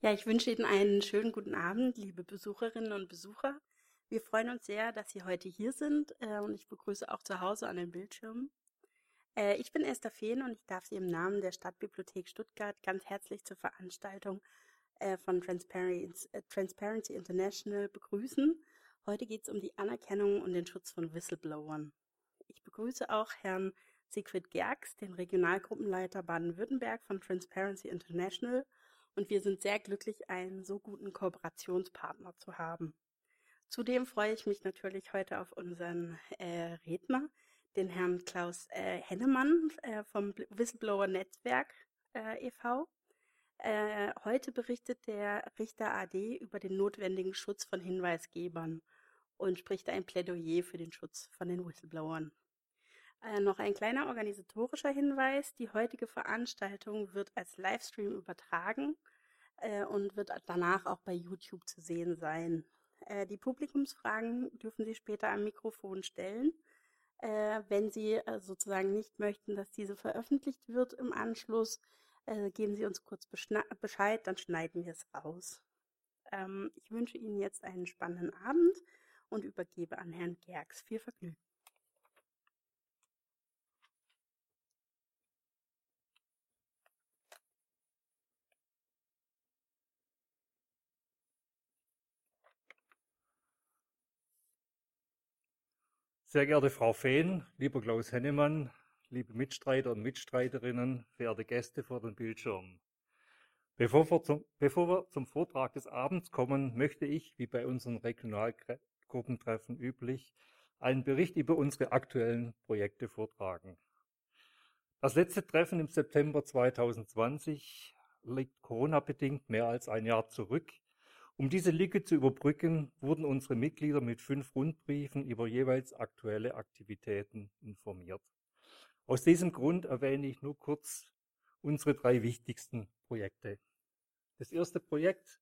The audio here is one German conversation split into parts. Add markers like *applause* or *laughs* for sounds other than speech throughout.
Ja, ich wünsche Ihnen einen schönen guten Abend, liebe Besucherinnen und Besucher. Wir freuen uns sehr, dass Sie heute hier sind äh, und ich begrüße auch zu Hause an den Bildschirmen. Äh, ich bin Esther Fehn und ich darf Sie im Namen der Stadtbibliothek Stuttgart ganz herzlich zur Veranstaltung äh, von Transparency, äh, Transparency International begrüßen. Heute geht es um die Anerkennung und den Schutz von Whistleblowern. Ich begrüße auch Herrn Siegfried Gerks, den Regionalgruppenleiter Baden-Württemberg von Transparency International und wir sind sehr glücklich, einen so guten Kooperationspartner zu haben. Zudem freue ich mich natürlich heute auf unseren äh, Redner, den Herrn Klaus äh, Hennemann äh, vom Whistleblower Netzwerk äh, e.V. Äh, heute berichtet der Richter AD über den notwendigen Schutz von Hinweisgebern und spricht ein Plädoyer für den Schutz von den Whistleblowern. Äh, noch ein kleiner organisatorischer Hinweis. Die heutige Veranstaltung wird als Livestream übertragen äh, und wird danach auch bei YouTube zu sehen sein. Äh, die Publikumsfragen dürfen Sie später am Mikrofon stellen. Äh, wenn Sie äh, sozusagen nicht möchten, dass diese veröffentlicht wird im Anschluss, äh, geben Sie uns kurz Bescheid, dann schneiden wir es raus. Ähm, ich wünsche Ihnen jetzt einen spannenden Abend und übergebe an Herrn Gerks. Viel Vergnügen. Sehr geehrte Frau Fehn, lieber Klaus Hennemann, liebe Mitstreiter und Mitstreiterinnen, verehrte Gäste vor den Bildschirmen. Bevor wir, zum, bevor wir zum Vortrag des Abends kommen, möchte ich, wie bei unseren Regionalgruppentreffen üblich, einen Bericht über unsere aktuellen Projekte vortragen. Das letzte Treffen im September 2020 liegt Corona-bedingt mehr als ein Jahr zurück. Um diese Lücke zu überbrücken, wurden unsere Mitglieder mit fünf Rundbriefen über jeweils aktuelle Aktivitäten informiert. Aus diesem Grund erwähne ich nur kurz unsere drei wichtigsten Projekte. Das erste Projekt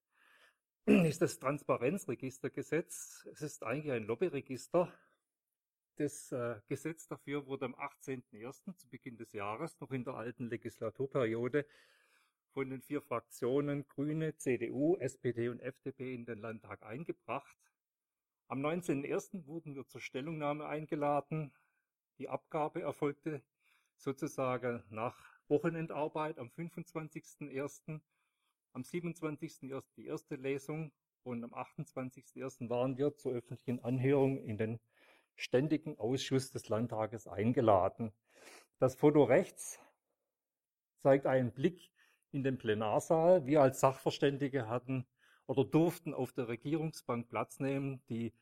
ist das Transparenzregistergesetz. Es ist eigentlich ein Lobbyregister. Das äh, Gesetz dafür wurde am 18.01. zu Beginn des Jahres, noch in der alten Legislaturperiode, von den vier Fraktionen Grüne, CDU, SPD und FDP in den Landtag eingebracht. Am 19.01. wurden wir zur Stellungnahme eingeladen. Die Abgabe erfolgte sozusagen nach Wochenendarbeit am 25.01. Am 27.01. die erste Lesung und am 28.01. waren wir zur öffentlichen Anhörung in den Ständigen Ausschuss des Landtages eingeladen. Das Foto rechts zeigt einen Blick in den Plenarsaal. Wir als Sachverständige hatten oder durften auf der Regierungsbank Platz nehmen. Die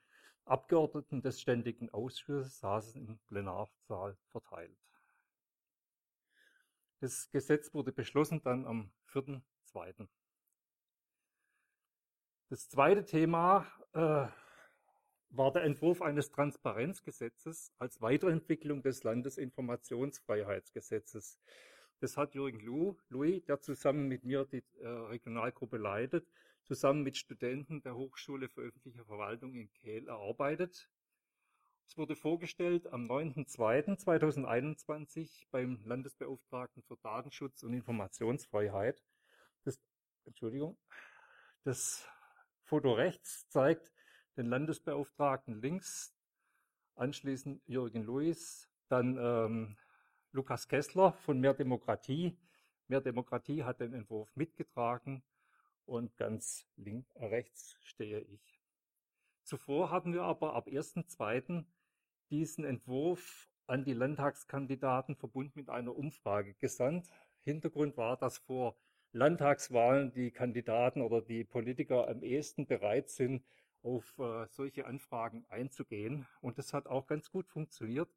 Abgeordneten des Ständigen Ausschusses saßen im Plenarsaal verteilt. Das Gesetz wurde beschlossen dann am 4.2. Das zweite Thema äh, war der Entwurf eines Transparenzgesetzes als Weiterentwicklung des Landesinformationsfreiheitsgesetzes. Das hat Jürgen Lu, Louis, der zusammen mit mir die äh, Regionalgruppe leitet, zusammen mit Studenten der Hochschule für öffentliche Verwaltung in Kehl erarbeitet. Es wurde vorgestellt am 9.2.2021 beim Landesbeauftragten für Datenschutz und Informationsfreiheit. Das, Entschuldigung. Das Foto rechts zeigt den Landesbeauftragten links, anschließend Jürgen Luis, dann ähm, Lukas Kessler von Mehr Demokratie. Mehr Demokratie hat den Entwurf mitgetragen und ganz links, äh, rechts stehe ich. Zuvor hatten wir aber ab 1.2. diesen Entwurf an die Landtagskandidaten verbunden mit einer Umfrage gesandt. Hintergrund war, dass vor Landtagswahlen die Kandidaten oder die Politiker am ehesten bereit sind, auf äh, solche Anfragen einzugehen. Und das hat auch ganz gut funktioniert.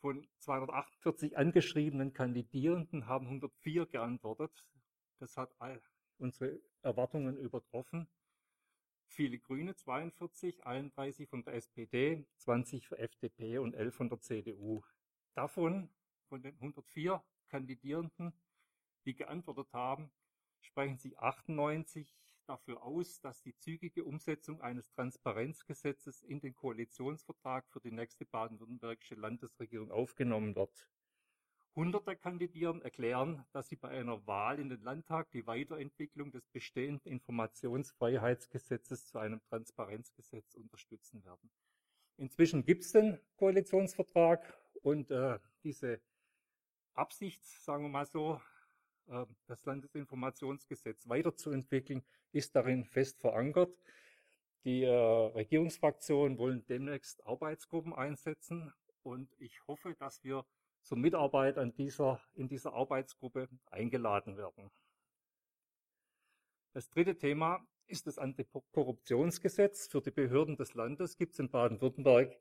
Von 248 angeschriebenen Kandidierenden haben 104 geantwortet. Das hat unsere Erwartungen übertroffen. Viele Grüne, 42, 31 von der SPD, 20 für FDP und 11 von der CDU. Davon, von den 104 Kandidierenden, die geantwortet haben, sprechen sich 98 dafür aus, dass die zügige Umsetzung eines Transparenzgesetzes in den Koalitionsvertrag für die nächste baden-württembergische Landesregierung aufgenommen wird. Hunderte kandidieren, erklären, dass sie bei einer Wahl in den Landtag die Weiterentwicklung des bestehenden Informationsfreiheitsgesetzes zu einem Transparenzgesetz unterstützen werden. Inzwischen gibt es den Koalitionsvertrag und äh, diese Absicht, sagen wir mal so, das Landesinformationsgesetz weiterzuentwickeln, ist darin fest verankert. Die äh, Regierungsfraktionen wollen demnächst Arbeitsgruppen einsetzen und ich hoffe, dass wir zur Mitarbeit an dieser, in dieser Arbeitsgruppe eingeladen werden. Das dritte Thema ist das Antikorruptionsgesetz. Für die Behörden des Landes gibt es in Baden-Württemberg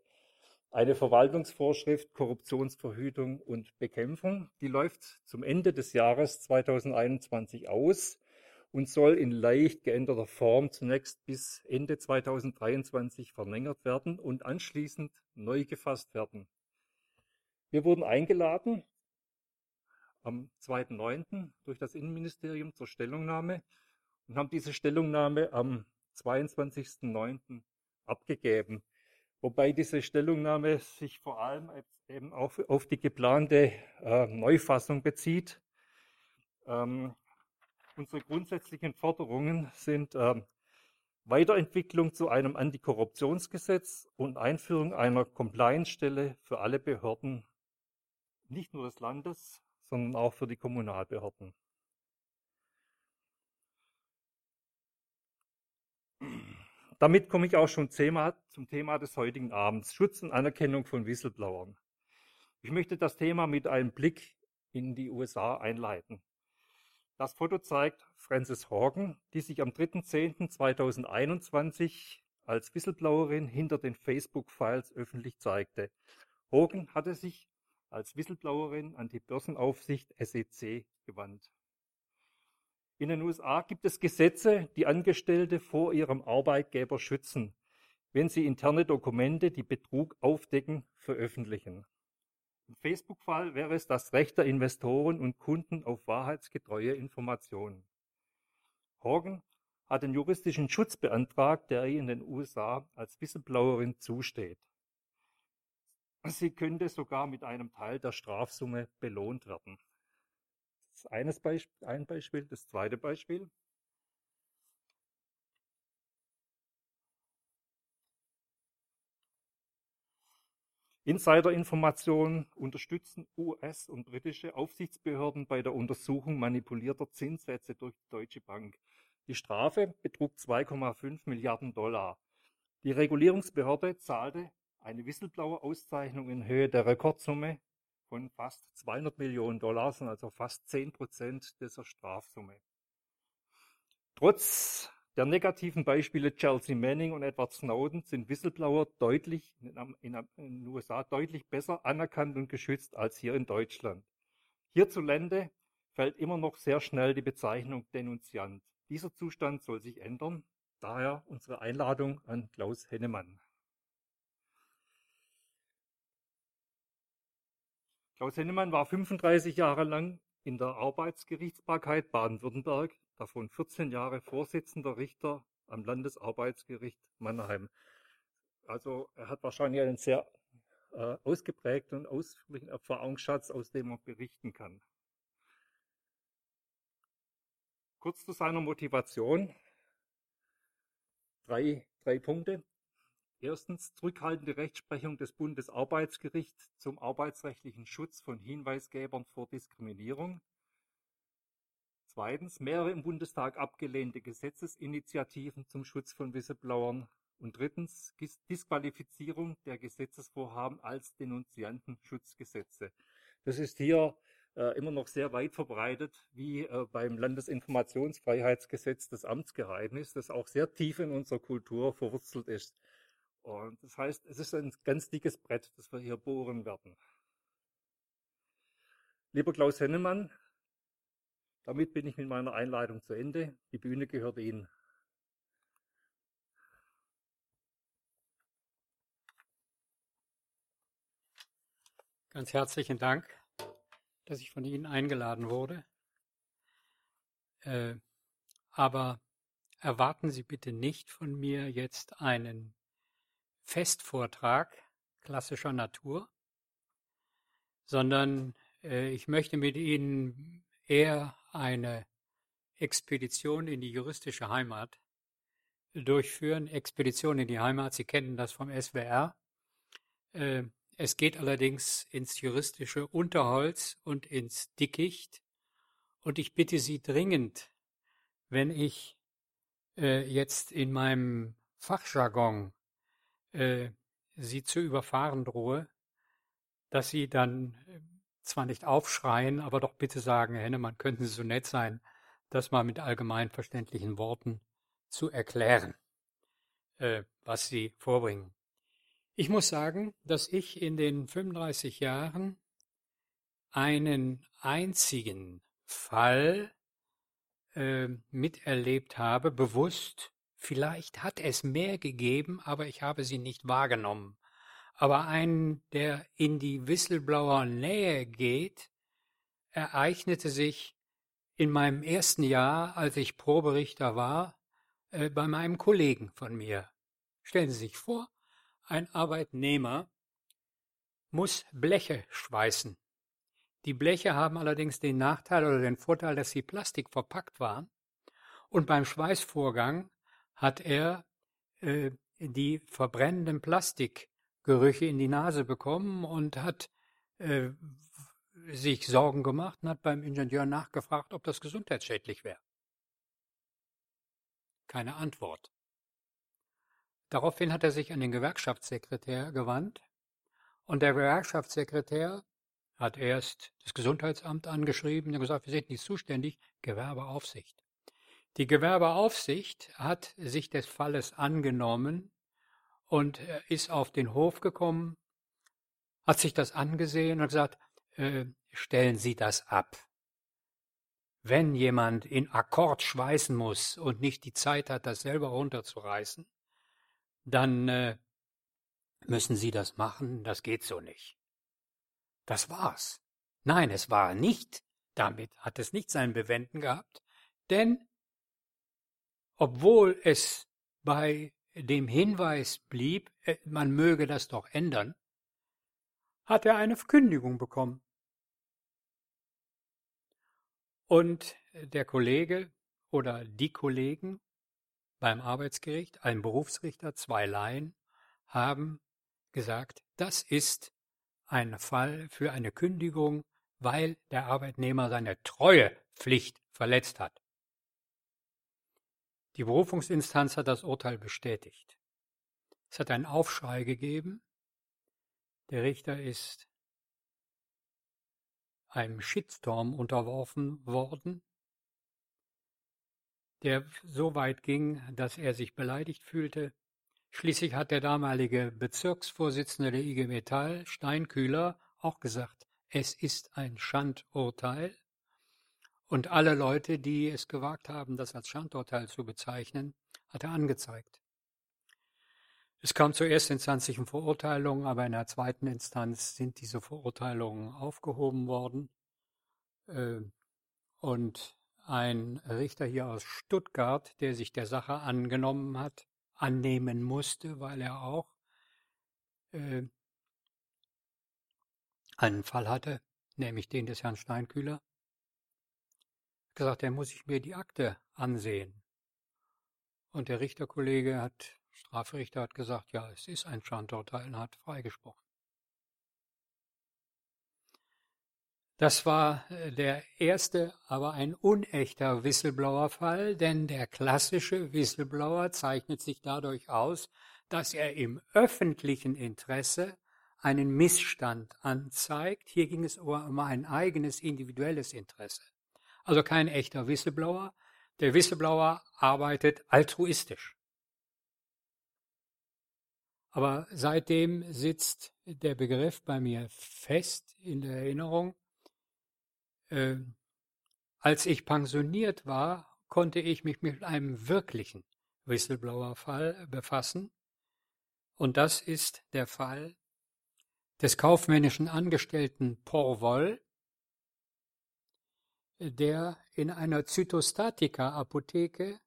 eine Verwaltungsvorschrift Korruptionsverhütung und Bekämpfung. Die läuft zum Ende des Jahres 2021 aus und soll in leicht geänderter Form zunächst bis Ende 2023 verlängert werden und anschließend neu gefasst werden. Wir wurden eingeladen am 2.9. durch das Innenministerium zur Stellungnahme und haben diese Stellungnahme am 22.9. abgegeben. Wobei diese Stellungnahme sich vor allem eben auf, auf die geplante äh, Neufassung bezieht. Ähm, Unsere grundsätzlichen Forderungen sind äh, Weiterentwicklung zu einem Antikorruptionsgesetz und Einführung einer Compliance-Stelle für alle Behörden, nicht nur des Landes, sondern auch für die Kommunalbehörden. Damit komme ich auch schon zum Thema des heutigen Abends, Schutz und Anerkennung von Whistleblowern. Ich möchte das Thema mit einem Blick in die USA einleiten. Das Foto zeigt Frances Horgan, die sich am 3.10.2021 als Whistleblowerin hinter den Facebook-Files öffentlich zeigte. Hogan hatte sich als Whistleblowerin an die Börsenaufsicht SEC gewandt. In den USA gibt es Gesetze, die Angestellte vor ihrem Arbeitgeber schützen, wenn sie interne Dokumente, die Betrug aufdecken, veröffentlichen. Im Facebook-Fall wäre es das Recht der Investoren und Kunden auf wahrheitsgetreue Informationen. Horgan hat den juristischen Schutz beantragt, der ihr in den USA als Whistleblowerin zusteht. Sie könnte sogar mit einem Teil der Strafsumme belohnt werden. Ist eines Beispiel, ein Beispiel. Das zweite Beispiel. Insiderinformationen unterstützen US- und britische Aufsichtsbehörden bei der Untersuchung manipulierter Zinssätze durch die Deutsche Bank. Die Strafe betrug 2,5 Milliarden Dollar. Die Regulierungsbehörde zahlte eine Whistleblower-Auszeichnung in Höhe der Rekordsumme von fast 200 Millionen Dollar, also fast 10 Prozent dieser Strafsumme. Trotz der negativen Beispiele Chelsea Manning und Edward Snowden sind Whistleblower deutlich in den USA deutlich besser anerkannt und geschützt als hier in Deutschland. Hierzulande fällt immer noch sehr schnell die Bezeichnung Denunziant. Dieser Zustand soll sich ändern. Daher unsere Einladung an Klaus Hennemann. Klaus Hennemann war 35 Jahre lang in der Arbeitsgerichtsbarkeit Baden-Württemberg davon 14 Jahre Vorsitzender Richter am Landesarbeitsgericht Mannheim. Also er hat wahrscheinlich einen sehr äh, ausgeprägten und ausführlichen Erfahrungsschatz, aus dem er berichten kann. Kurz zu seiner Motivation. Drei, drei Punkte. Erstens zurückhaltende Rechtsprechung des Bundesarbeitsgerichts zum arbeitsrechtlichen Schutz von Hinweisgebern vor Diskriminierung. Zweitens mehrere im Bundestag abgelehnte Gesetzesinitiativen zum Schutz von Whistleblowern. Und drittens Disqualifizierung der Gesetzesvorhaben als Denunziantenschutzgesetze. Das ist hier äh, immer noch sehr weit verbreitet, wie äh, beim Landesinformationsfreiheitsgesetz das Amtsgeheimnis, das auch sehr tief in unserer Kultur verwurzelt ist. Und das heißt, es ist ein ganz dickes Brett, das wir hier bohren werden. Lieber Klaus Hennemann, damit bin ich mit meiner Einleitung zu Ende. Die Bühne gehört Ihnen. Ganz herzlichen Dank, dass ich von Ihnen eingeladen wurde. Äh, aber erwarten Sie bitte nicht von mir jetzt einen Festvortrag klassischer Natur, sondern äh, ich möchte mit Ihnen eher eine Expedition in die juristische Heimat durchführen. Expedition in die Heimat, Sie kennen das vom SWR. Äh, es geht allerdings ins juristische Unterholz und ins Dickicht. Und ich bitte Sie dringend, wenn ich äh, jetzt in meinem Fachjargon äh, Sie zu überfahren drohe, dass Sie dann äh, zwar nicht aufschreien, aber doch bitte sagen, Herr Hennemann, könnten Sie so nett sein, das mal mit allgemein verständlichen Worten zu erklären, äh, was Sie vorbringen. Ich muss sagen, dass ich in den 35 Jahren einen einzigen Fall äh, miterlebt habe, bewusst. Vielleicht hat es mehr gegeben, aber ich habe sie nicht wahrgenommen. Aber einen, der in die Whistleblower-Nähe geht, ereignete sich in meinem ersten Jahr, als ich Proberichter war, äh, bei meinem Kollegen von mir. Stellen Sie sich vor, ein Arbeitnehmer muss Bleche schweißen. Die Bleche haben allerdings den Nachteil oder den Vorteil, dass sie Plastik verpackt waren. Und beim Schweißvorgang hat er äh, die verbrennenden Plastikgerüche in die Nase bekommen und hat äh, sich Sorgen gemacht und hat beim Ingenieur nachgefragt, ob das gesundheitsschädlich wäre. Keine Antwort. Daraufhin hat er sich an den Gewerkschaftssekretär gewandt und der Gewerkschaftssekretär hat erst das Gesundheitsamt angeschrieben und gesagt, wir sind nicht zuständig, Gewerbeaufsicht. Die Gewerbeaufsicht hat sich des Falles angenommen und ist auf den Hof gekommen, hat sich das angesehen und gesagt, äh, stellen Sie das ab. Wenn jemand in Akkord schweißen muss und nicht die Zeit hat, das selber runterzureißen, dann äh, müssen Sie das machen, das geht so nicht. Das war's. Nein, es war nicht. Damit hat es nicht sein Bewenden gehabt, denn obwohl es bei dem Hinweis blieb, äh, man möge das doch ändern, hat er eine Kündigung bekommen. Und der Kollege oder die Kollegen beim Arbeitsgericht, ein Berufsrichter, zwei Laien, haben gesagt, das ist ein Fall für eine Kündigung, weil der Arbeitnehmer seine Treuepflicht verletzt hat. Die Berufungsinstanz hat das Urteil bestätigt. Es hat einen Aufschrei gegeben. Der Richter ist einem Shitstorm unterworfen worden der so weit ging, dass er sich beleidigt fühlte. Schließlich hat der damalige Bezirksvorsitzende der IG Metall, Steinkühler, auch gesagt, es ist ein Schandurteil. Und alle Leute, die es gewagt haben, das als Schandurteil zu bezeichnen, hat er angezeigt. Es kam zur erstinstanzlichen Verurteilung, aber in der zweiten Instanz sind diese Verurteilungen aufgehoben worden. Äh, und ein Richter hier aus Stuttgart, der sich der Sache angenommen hat, annehmen musste, weil er auch äh, einen Fall hatte, nämlich den des Herrn Steinkühler, gesagt, er muss ich mir die Akte ansehen. Und der Richterkollege hat, Strafrichter hat gesagt, ja, es ist ein Standurteil und hat freigesprochen. Das war äh, der erste, aber ein unechter Whistleblower-Fall, denn der klassische Whistleblower zeichnet sich dadurch aus, dass er im öffentlichen Interesse einen Missstand anzeigt. Hier ging es um ein eigenes individuelles Interesse. Also kein echter Whistleblower. Der Whistleblower arbeitet altruistisch. Aber seitdem sitzt der Begriff bei mir fest in der Erinnerung äh, als ich pensioniert war, konnte ich mich mit einem wirklichen Whistleblower-Fall befassen. Und das ist der Fall des kaufmännischen Angestellten Porwoll, der in einer Zytostatika-Apotheke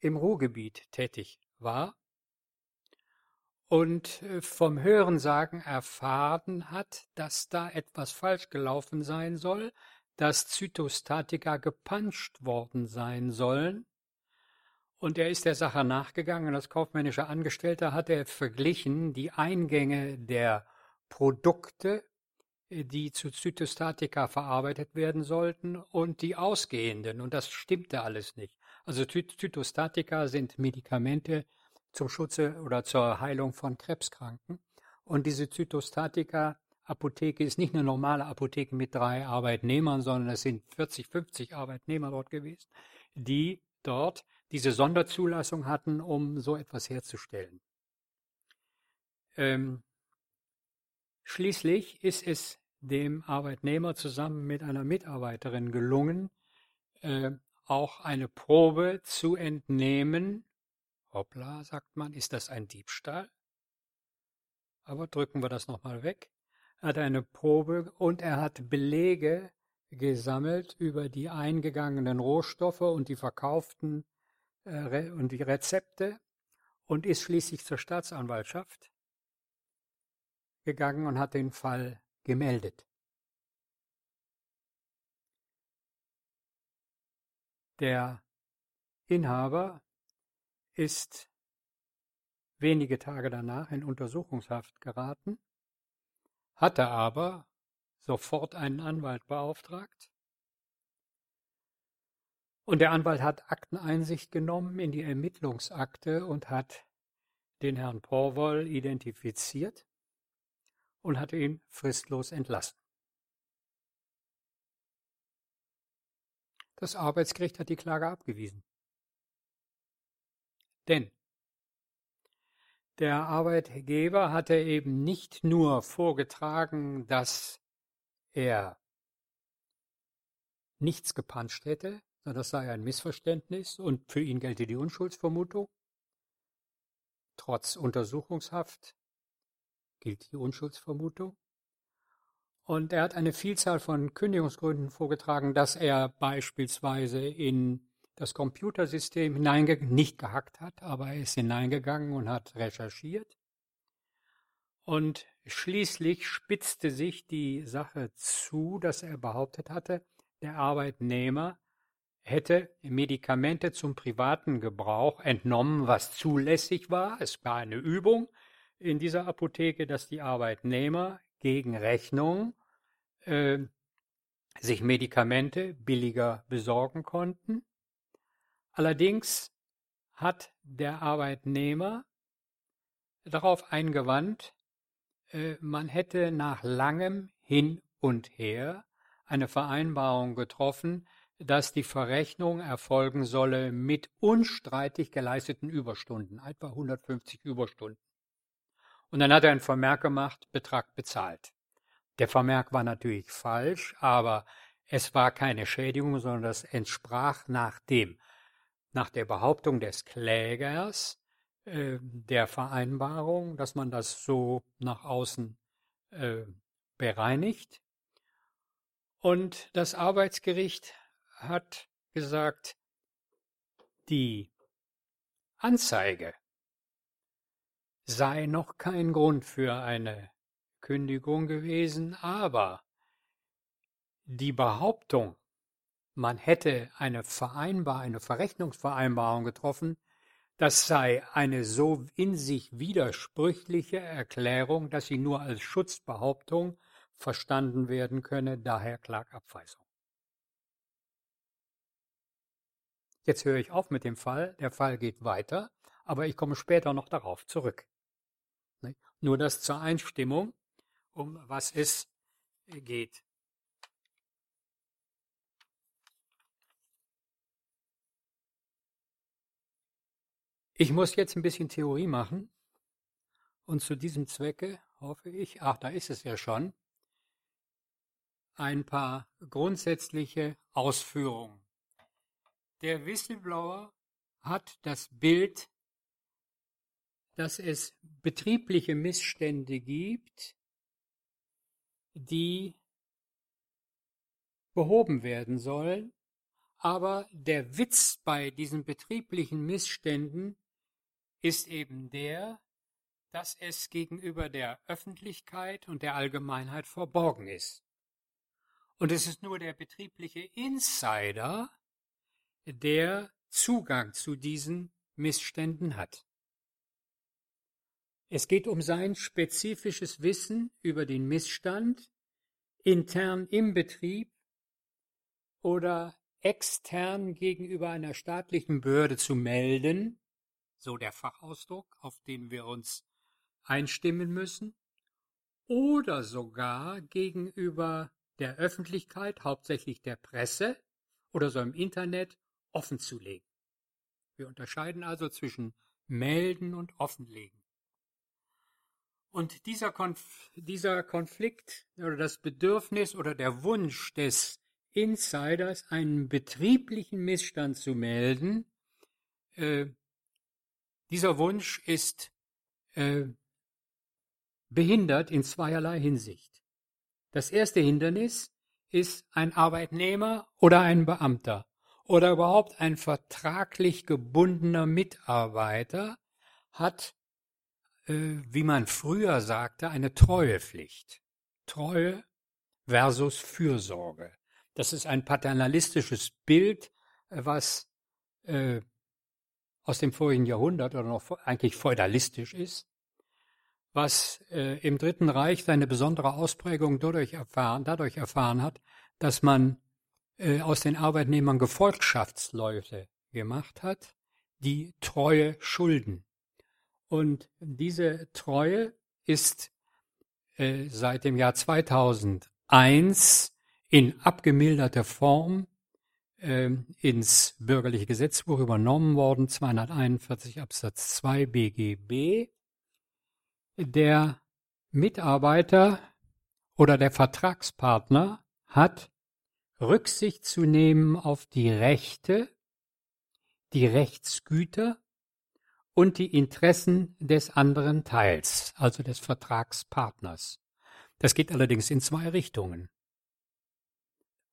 im Ruhrgebiet tätig war. und äh, vom Hörensagen erfahren hat, dass da etwas falsch gelaufen sein soll, dass Zytostatika gepanscht worden sein sollen. Und er ist der Sache nachgegangen. Als kaufmännischer Angestellter hat er verglichen die Eingänge der Produkte, die zu Zytostatika verarbeitet werden sollten, und die ausgehenden. Und das stimmte alles nicht. Also Zytostatika sind Medikamente, zum Schutze oder zur Heilung von Krebskranken. Und diese Zytostatika-Apotheke ist nicht eine normale Apotheke mit drei Arbeitnehmern, sondern es sind 40, 50 Arbeitnehmer dort gewesen, die dort diese Sonderzulassung hatten, um so etwas herzustellen. Ähm, schließlich ist es dem Arbeitnehmer zusammen mit einer Mitarbeiterin gelungen, äh, auch eine Probe zu entnehmen Hoppla, sagt man, ist das ein Diebstahl? Aber drücken wir das nochmal weg. Er hat eine Probe und er hat Belege gesammelt über die eingegangenen Rohstoffe und die verkauften äh, und die Rezepte und ist schließlich zur Staatsanwaltschaft gegangen und hat den Fall gemeldet. Der Inhaber ist wenige Tage danach in Untersuchungshaft geraten, hatte aber sofort einen Anwalt beauftragt. Und der Anwalt hat Akteneinsicht genommen in die Ermittlungsakte und hat den Herrn Porwoll identifiziert und hatte ihn fristlos entlassen. Das Arbeitsgericht hat die Klage abgewiesen. Denn der Arbeitgeber hatte eben nicht nur vorgetragen, dass er nichts gepanscht hätte, sondern das sei ein Missverständnis und für ihn gelte die Unschuldsvermutung. Trotz Untersuchungshaft gilt die Unschuldsvermutung. Und er hat eine Vielzahl von Kündigungsgründen vorgetragen, dass er beispielsweise in das Computersystem hineingegangen, nicht gehackt hat, aber er ist hineingegangen und hat recherchiert. Und schließlich spitzte sich die Sache zu, dass er behauptet hatte, der Arbeitnehmer hätte Medikamente zum privaten Gebrauch entnommen, was zulässig war. Es war eine Übung in dieser Apotheke, dass die Arbeitnehmer gegen Rechnung äh, sich Medikamente billiger besorgen konnten. Allerdings hat der Arbeitnehmer darauf eingewandt, äh, man hätte nach langem Hin und Her eine Vereinbarung getroffen, dass die Verrechnung erfolgen solle mit unstreitig geleisteten Überstunden, etwa 150 Überstunden. Und dann hat er einen Vermerk gemacht, Betrag bezahlt. Der Vermerk war natürlich falsch, aber es war keine Schädigung, sondern das entsprach nach dem nach der Behauptung des Klägers äh, der Vereinbarung, dass man das so nach außen äh, bereinigt. Und das Arbeitsgericht hat gesagt, die Anzeige sei noch kein Grund für eine Kündigung gewesen, aber die Behauptung, man hätte eine Vereinbar, eine Verrechnungsvereinbarung getroffen, das sei eine so in sich widersprüchliche Erklärung, dass sie nur als Schutzbehauptung verstanden werden könne, daher Klagabweisung. Jetzt höre ich auf mit dem Fall, der Fall geht weiter, aber ich komme später noch darauf zurück. Nur das zur Einstimmung, um was es geht. Ich muss jetzt ein bisschen Theorie machen. Und zu diesem Zwecke hoffe ich, ach, da ist es ja schon, ein paar grundsätzliche Ausführungen. Der Whistleblower hat das Bild, dass es betriebliche Missstände gibt, die behoben werden sollen, aber der Witz bei diesen betrieblichen Missständen ist eben der, dass es gegenüber der Öffentlichkeit und der Allgemeinheit verborgen ist. Und es ist nur der betriebliche Insider, der Zugang zu diesen Missständen hat. Es geht um sein spezifisches Wissen über den Missstand intern im Betrieb oder extern gegenüber einer staatlichen Behörde zu melden, so der Fachausdruck, auf den wir uns einstimmen müssen, oder sogar gegenüber der Öffentlichkeit, hauptsächlich der Presse oder so im Internet, offenzulegen. Wir unterscheiden also zwischen melden und offenlegen. Und dieser, Konf dieser Konflikt oder das Bedürfnis oder der Wunsch des Insiders, einen betrieblichen Missstand zu melden, äh, dieser Wunsch ist äh, behindert in zweierlei Hinsicht. Das erste Hindernis ist ein Arbeitnehmer oder ein Beamter oder überhaupt ein vertraglich gebundener Mitarbeiter hat wie man früher sagte, eine Treuepflicht. Treue versus Fürsorge. Das ist ein paternalistisches Bild, äh, was äh, aus dem vorigen Jahrhundert oder noch eigentlich feudalistisch ist, was äh, im Dritten Reich seine besondere Ausprägung dadurch erfahren, dadurch erfahren hat, dass man äh, aus den Arbeitnehmern Gefolgschaftsleute gemacht hat, die Treue schulden. Und diese Treue ist äh, seit dem Jahr 2001 in abgemilderter Form äh, ins bürgerliche Gesetzbuch übernommen worden, 241 Absatz 2 BGB. Der Mitarbeiter oder der Vertragspartner hat Rücksicht zu nehmen auf die Rechte, die Rechtsgüter und die Interessen des anderen Teils, also des Vertragspartners. Das geht allerdings in zwei Richtungen.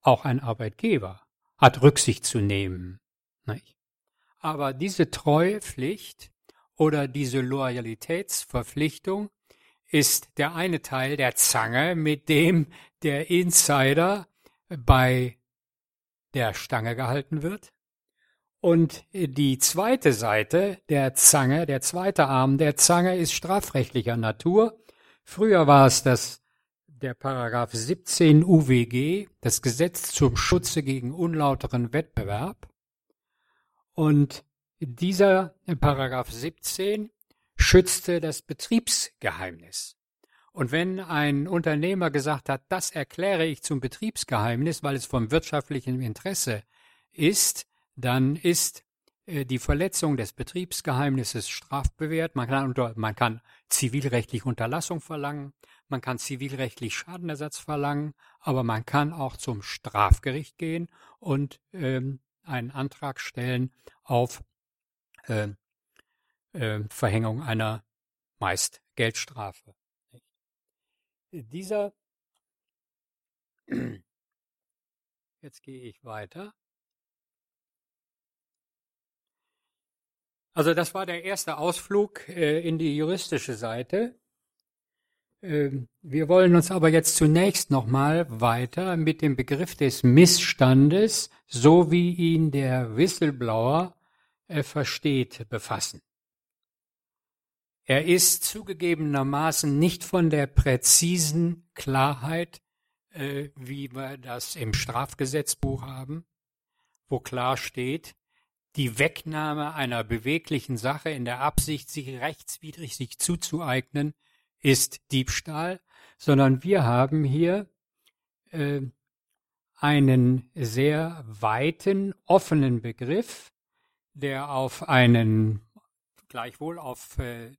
Auch ein Arbeitgeber hat Rücksicht zu nehmen. Nicht? Aber diese Treuepflicht oder diese Loyalitätsverpflichtung ist der eine Teil der Zange, mit dem der Insider bei der Stange gehalten wird. Und die zweite Seite der Zange, der zweite Arm der Zange ist strafrechtlicher Natur. Früher war es das der Paragraph 17 UWG, das Gesetz zum Schutze gegen unlauteren Wettbewerb. Und dieser Paragraph 17 schützte das Betriebsgeheimnis. Und wenn ein Unternehmer gesagt hat, das erkläre ich zum Betriebsgeheimnis, weil es vom wirtschaftlichen Interesse ist, dann ist äh, die Verletzung des Betriebsgeheimnisses strafbewehrt. Man kann, unter, man kann zivilrechtlich Unterlassung verlangen, man kann zivilrechtlich Schadenersatz verlangen, aber man kann auch zum Strafgericht gehen und ähm, einen Antrag stellen auf äh, äh, Verhängung einer meist Geldstrafe. Dieser *clears throat* Jetzt gehe ich weiter. Also das war der erste Ausflug äh, in die juristische Seite. Ähm, wir wollen uns aber jetzt zunächst nochmal weiter mit dem Begriff des Missstandes, so wie ihn der Whistleblower äh, versteht, befassen. Er ist zugegebenermaßen nicht von der präzisen Klarheit, äh, wie wir das im Strafgesetzbuch haben, wo klar steht, die Wegnahme einer beweglichen Sache in der Absicht, sich rechtswidrig sich zuzueignen, ist Diebstahl, sondern wir haben hier äh, einen sehr weiten, offenen Begriff, der auf einen, gleichwohl auf äh,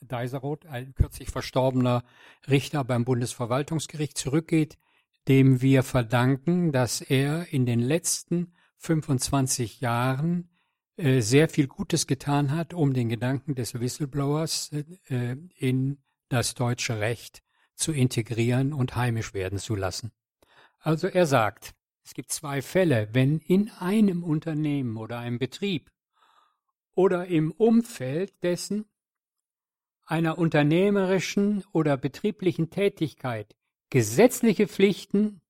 Deiseroth, ein kürzlich verstorbener Richter beim Bundesverwaltungsgericht zurückgeht, dem wir verdanken, dass er in den letzten 25 Jahren äh, sehr viel Gutes getan hat, um den Gedanken des Whistleblowers äh, in das deutsche Recht zu integrieren und heimisch werden zu lassen. Also er sagt, es gibt zwei Fälle, wenn in einem Unternehmen oder einem Betrieb oder im Umfeld dessen einer unternehmerischen oder betrieblichen Tätigkeit gesetzliche Pflichten,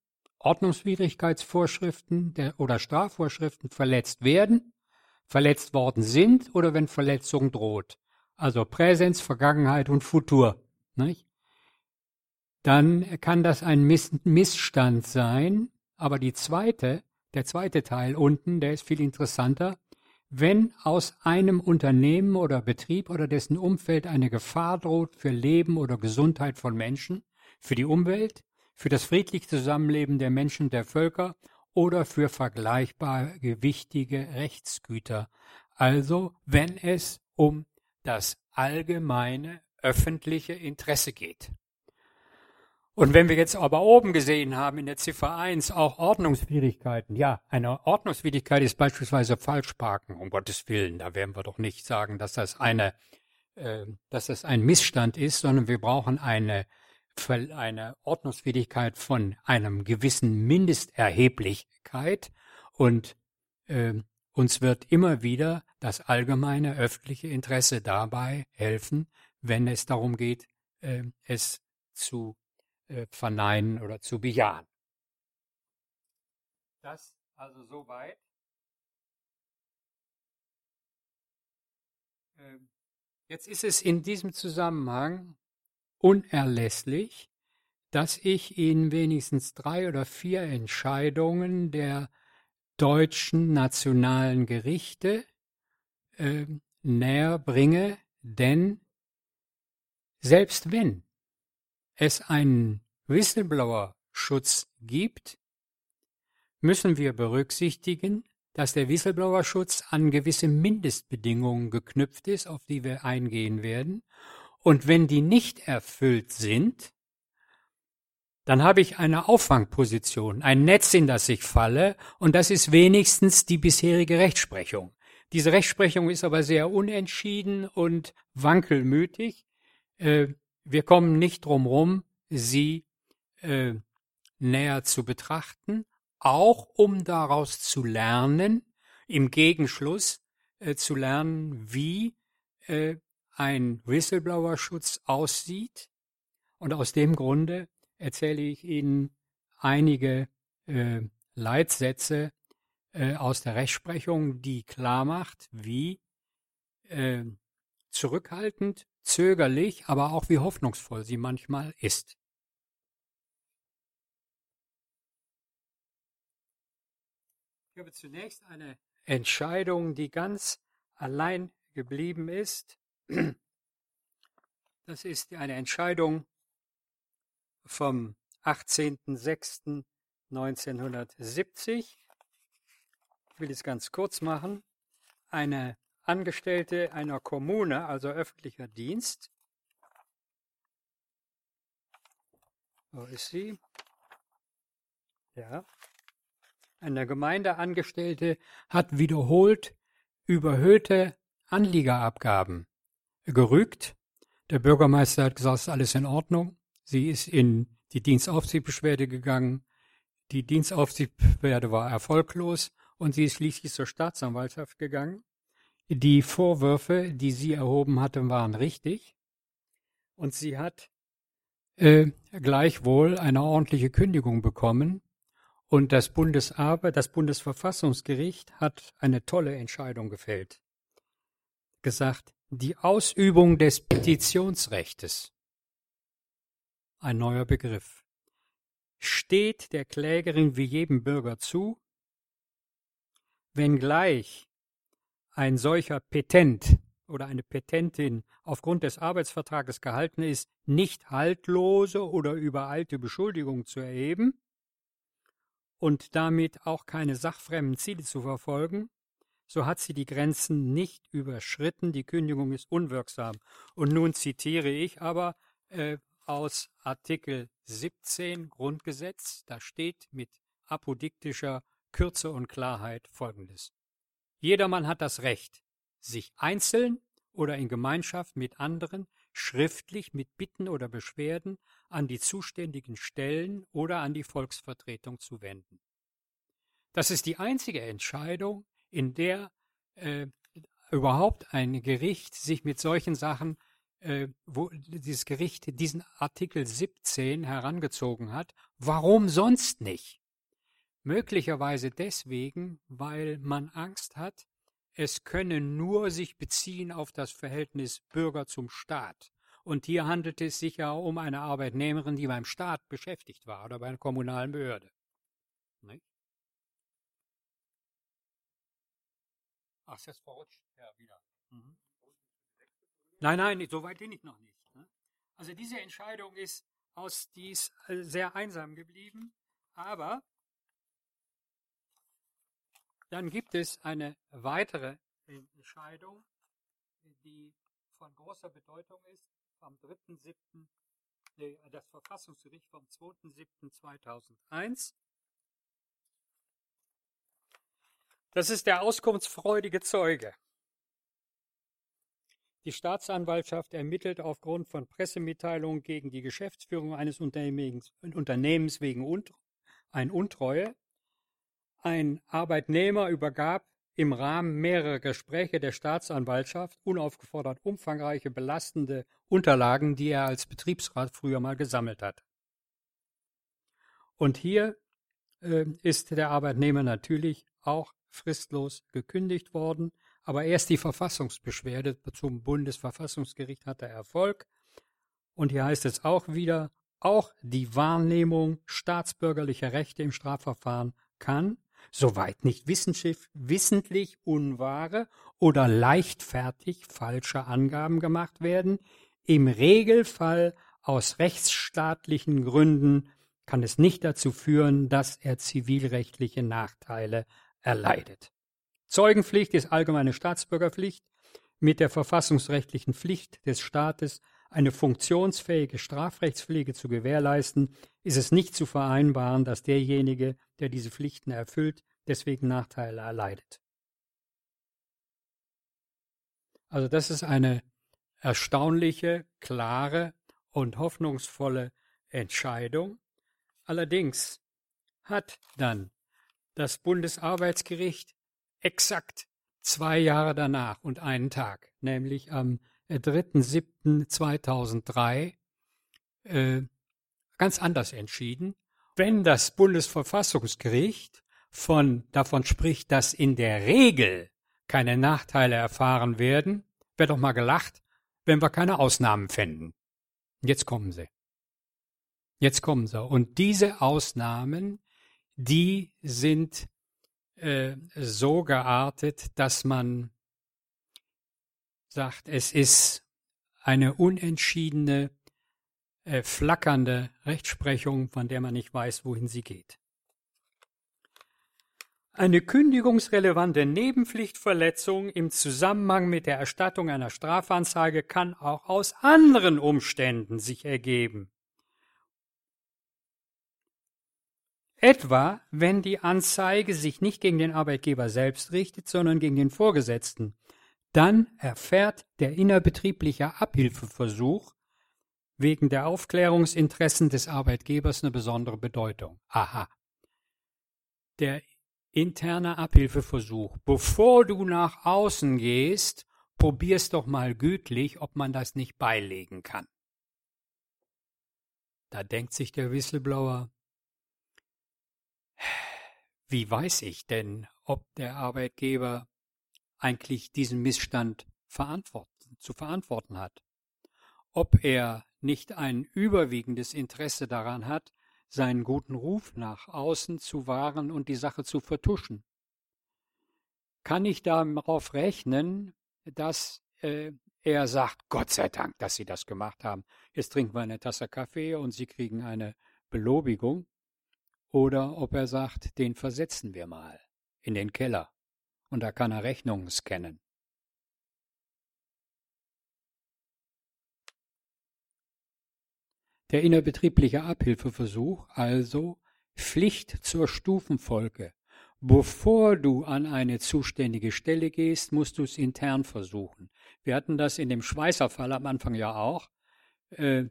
Ordnungswidrigkeitsvorschriften oder Strafvorschriften verletzt werden, verletzt worden sind oder wenn Verletzung droht. Also Präsens, Vergangenheit und Futur. Nicht? Dann kann das ein Missstand sein, aber die zweite, der zweite Teil unten, der ist viel interessanter. Wenn aus einem Unternehmen oder Betrieb oder dessen Umfeld eine Gefahr droht für Leben oder Gesundheit von Menschen, für die Umwelt, für das friedliche Zusammenleben der Menschen der Völker oder für vergleichbar gewichtige Rechtsgüter. Also wenn es um das allgemeine öffentliche Interesse geht. Und wenn wir jetzt aber oben gesehen haben in der Ziffer 1 auch Ordnungswidrigkeiten, ja, eine Ordnungswidrigkeit ist beispielsweise Falschparken, um Gottes Willen, da werden wir doch nicht sagen, dass das eine, äh, dass das ein Missstand ist, sondern wir brauchen eine, eine Ordnungswidrigkeit von einem gewissen Mindesterheblichkeit und äh, uns wird immer wieder das allgemeine öffentliche Interesse dabei helfen, wenn es darum geht, äh, es zu äh, verneinen oder zu bejahen. Das also soweit. Ähm, jetzt ist es in diesem Zusammenhang unerlässlich, dass ich Ihnen wenigstens drei oder vier Entscheidungen der deutschen nationalen Gerichte äh, näher bringe, denn selbst wenn es einen Whistleblower-Schutz gibt, müssen wir berücksichtigen, dass der Whistleblower-Schutz an gewisse Mindestbedingungen geknüpft ist, auf die wir eingehen werden. Und wenn die nicht erfüllt sind, dann habe ich eine Auffangposition, ein Netz, in das ich falle, und das ist wenigstens die bisherige Rechtsprechung. Diese Rechtsprechung ist aber sehr unentschieden und wankelmütig. Äh, wir kommen nicht drum rum, sie äh, näher zu betrachten, auch um daraus zu lernen, im Gegenschluss äh, zu lernen, wie ein Whistleblower-Schutz aussieht. Und aus dem Grunde erzähle ich Ihnen einige äh, Leitsätze äh, aus der Rechtsprechung, die klar macht, wie äh, zurückhaltend zögerlich, aber auch wie hoffnungsvoll sie manchmal ist. Ich habe zunächst eine Entscheidung, die ganz allein geblieben ist. Das ist eine Entscheidung vom 18.06.1970. Ich will es ganz kurz machen. Eine Angestellte einer Kommune, also öffentlicher Dienst. Wo ist sie? Ja. Eine Gemeindeangestellte hat wiederholt überhöhte Anliegerabgaben gerügt. Der Bürgermeister hat gesagt, alles in Ordnung. Sie ist in die Dienstaufsichtsbeschwerde gegangen. Die Dienstaufsichtsbeschwerde war erfolglos und sie ist schließlich zur Staatsanwaltschaft gegangen. Die Vorwürfe, die sie erhoben hatte, waren richtig. Und sie hat äh, gleichwohl eine ordentliche Kündigung bekommen. Und das Bundesarbeit, das Bundesverfassungsgericht hat eine tolle Entscheidung gefällt. Gesagt, die Ausübung des Petitionsrechtes, ein neuer Begriff, steht der Klägerin wie jedem Bürger zu, wenngleich ein solcher Petent oder eine Petentin aufgrund des Arbeitsvertrages gehalten ist, nicht haltlose oder übereilte Beschuldigungen zu erheben und damit auch keine sachfremden Ziele zu verfolgen, so hat sie die Grenzen nicht überschritten, die Kündigung ist unwirksam. Und nun zitiere ich aber äh, aus Artikel 17 Grundgesetz, da steht mit apodiktischer Kürze und Klarheit Folgendes. Jedermann hat das Recht, sich einzeln oder in Gemeinschaft mit anderen schriftlich mit Bitten oder Beschwerden an die zuständigen Stellen oder an die Volksvertretung zu wenden. Das ist die einzige Entscheidung, in der äh, überhaupt ein Gericht sich mit solchen Sachen äh, wo dieses Gericht diesen Artikel 17 herangezogen hat. Warum sonst nicht? Möglicherweise deswegen, weil man Angst hat, es könne nur sich beziehen auf das Verhältnis Bürger zum Staat. Und hier handelt es sich ja um eine Arbeitnehmerin, die beim Staat beschäftigt war oder bei einer kommunalen Behörde. Ach, ist das verrutscht? Ja, wieder. Mhm. Nein, nein, so weit bin ich noch nicht. Ne? Also diese Entscheidung ist aus dies äh, sehr einsam geblieben, aber dann gibt es eine weitere Entscheidung, die von großer Bedeutung ist, am 3.7., das Verfassungsgericht vom 2.7.2001. Das ist der auskunftsfreudige Zeuge. Die Staatsanwaltschaft ermittelt aufgrund von Pressemitteilungen gegen die Geschäftsführung eines Unternehmens, wegen ein Untreue. Ein Arbeitnehmer übergab im Rahmen mehrerer Gespräche der Staatsanwaltschaft unaufgefordert umfangreiche belastende Unterlagen, die er als Betriebsrat früher mal gesammelt hat. Und hier äh, ist der Arbeitnehmer natürlich auch fristlos gekündigt worden. Aber erst die Verfassungsbeschwerde zum Bundesverfassungsgericht hatte Erfolg. Und hier heißt es auch wieder, auch die Wahrnehmung staatsbürgerlicher Rechte im Strafverfahren kann, soweit nicht wissentlich unwahre oder leichtfertig falsche Angaben gemacht werden, im Regelfall aus rechtsstaatlichen Gründen kann es nicht dazu führen, dass er zivilrechtliche Nachteile erleidet. Zeugenpflicht ist allgemeine Staatsbürgerpflicht mit der verfassungsrechtlichen Pflicht des Staates, eine funktionsfähige Strafrechtspflege zu gewährleisten, ist es nicht zu vereinbaren, dass derjenige, der diese Pflichten erfüllt, deswegen Nachteile erleidet. Also das ist eine erstaunliche, klare und hoffnungsvolle Entscheidung. Allerdings hat dann das Bundesarbeitsgericht exakt zwei Jahre danach und einen Tag, nämlich am 3.7.2003, äh, ganz anders entschieden. Wenn das Bundesverfassungsgericht von, davon spricht, dass in der Regel keine Nachteile erfahren werden, wäre doch mal gelacht, wenn wir keine Ausnahmen fänden. Jetzt kommen sie. Jetzt kommen sie. Und diese Ausnahmen, die sind äh, so geartet, dass man sagt, es ist eine unentschiedene, äh, flackernde Rechtsprechung, von der man nicht weiß, wohin sie geht. Eine kündigungsrelevante Nebenpflichtverletzung im Zusammenhang mit der Erstattung einer Strafanzeige kann auch aus anderen Umständen sich ergeben. Etwa, wenn die Anzeige sich nicht gegen den Arbeitgeber selbst richtet, sondern gegen den Vorgesetzten. Dann erfährt der innerbetriebliche Abhilfeversuch wegen der Aufklärungsinteressen des Arbeitgebers eine besondere Bedeutung. Aha. Der interne Abhilfeversuch. Bevor du nach außen gehst, probier's doch mal gütlich, ob man das nicht beilegen kann. Da denkt sich der Whistleblower, wie weiß ich denn, ob der Arbeitgeber eigentlich diesen Missstand zu verantworten hat? Ob er nicht ein überwiegendes Interesse daran hat, seinen guten Ruf nach außen zu wahren und die Sache zu vertuschen? Kann ich darauf rechnen, dass äh, er sagt, Gott sei Dank, dass Sie das gemacht haben. Jetzt trinken wir eine Tasse Kaffee und Sie kriegen eine Belobigung oder ob er sagt, den versetzen wir mal in den Keller und da kann er Rechnungen scannen. Der innerbetriebliche Abhilfeversuch also Pflicht zur Stufenfolge. Bevor du an eine zuständige Stelle gehst, musst du es intern versuchen. Wir hatten das in dem Schweißerfall am Anfang ja auch. Äh,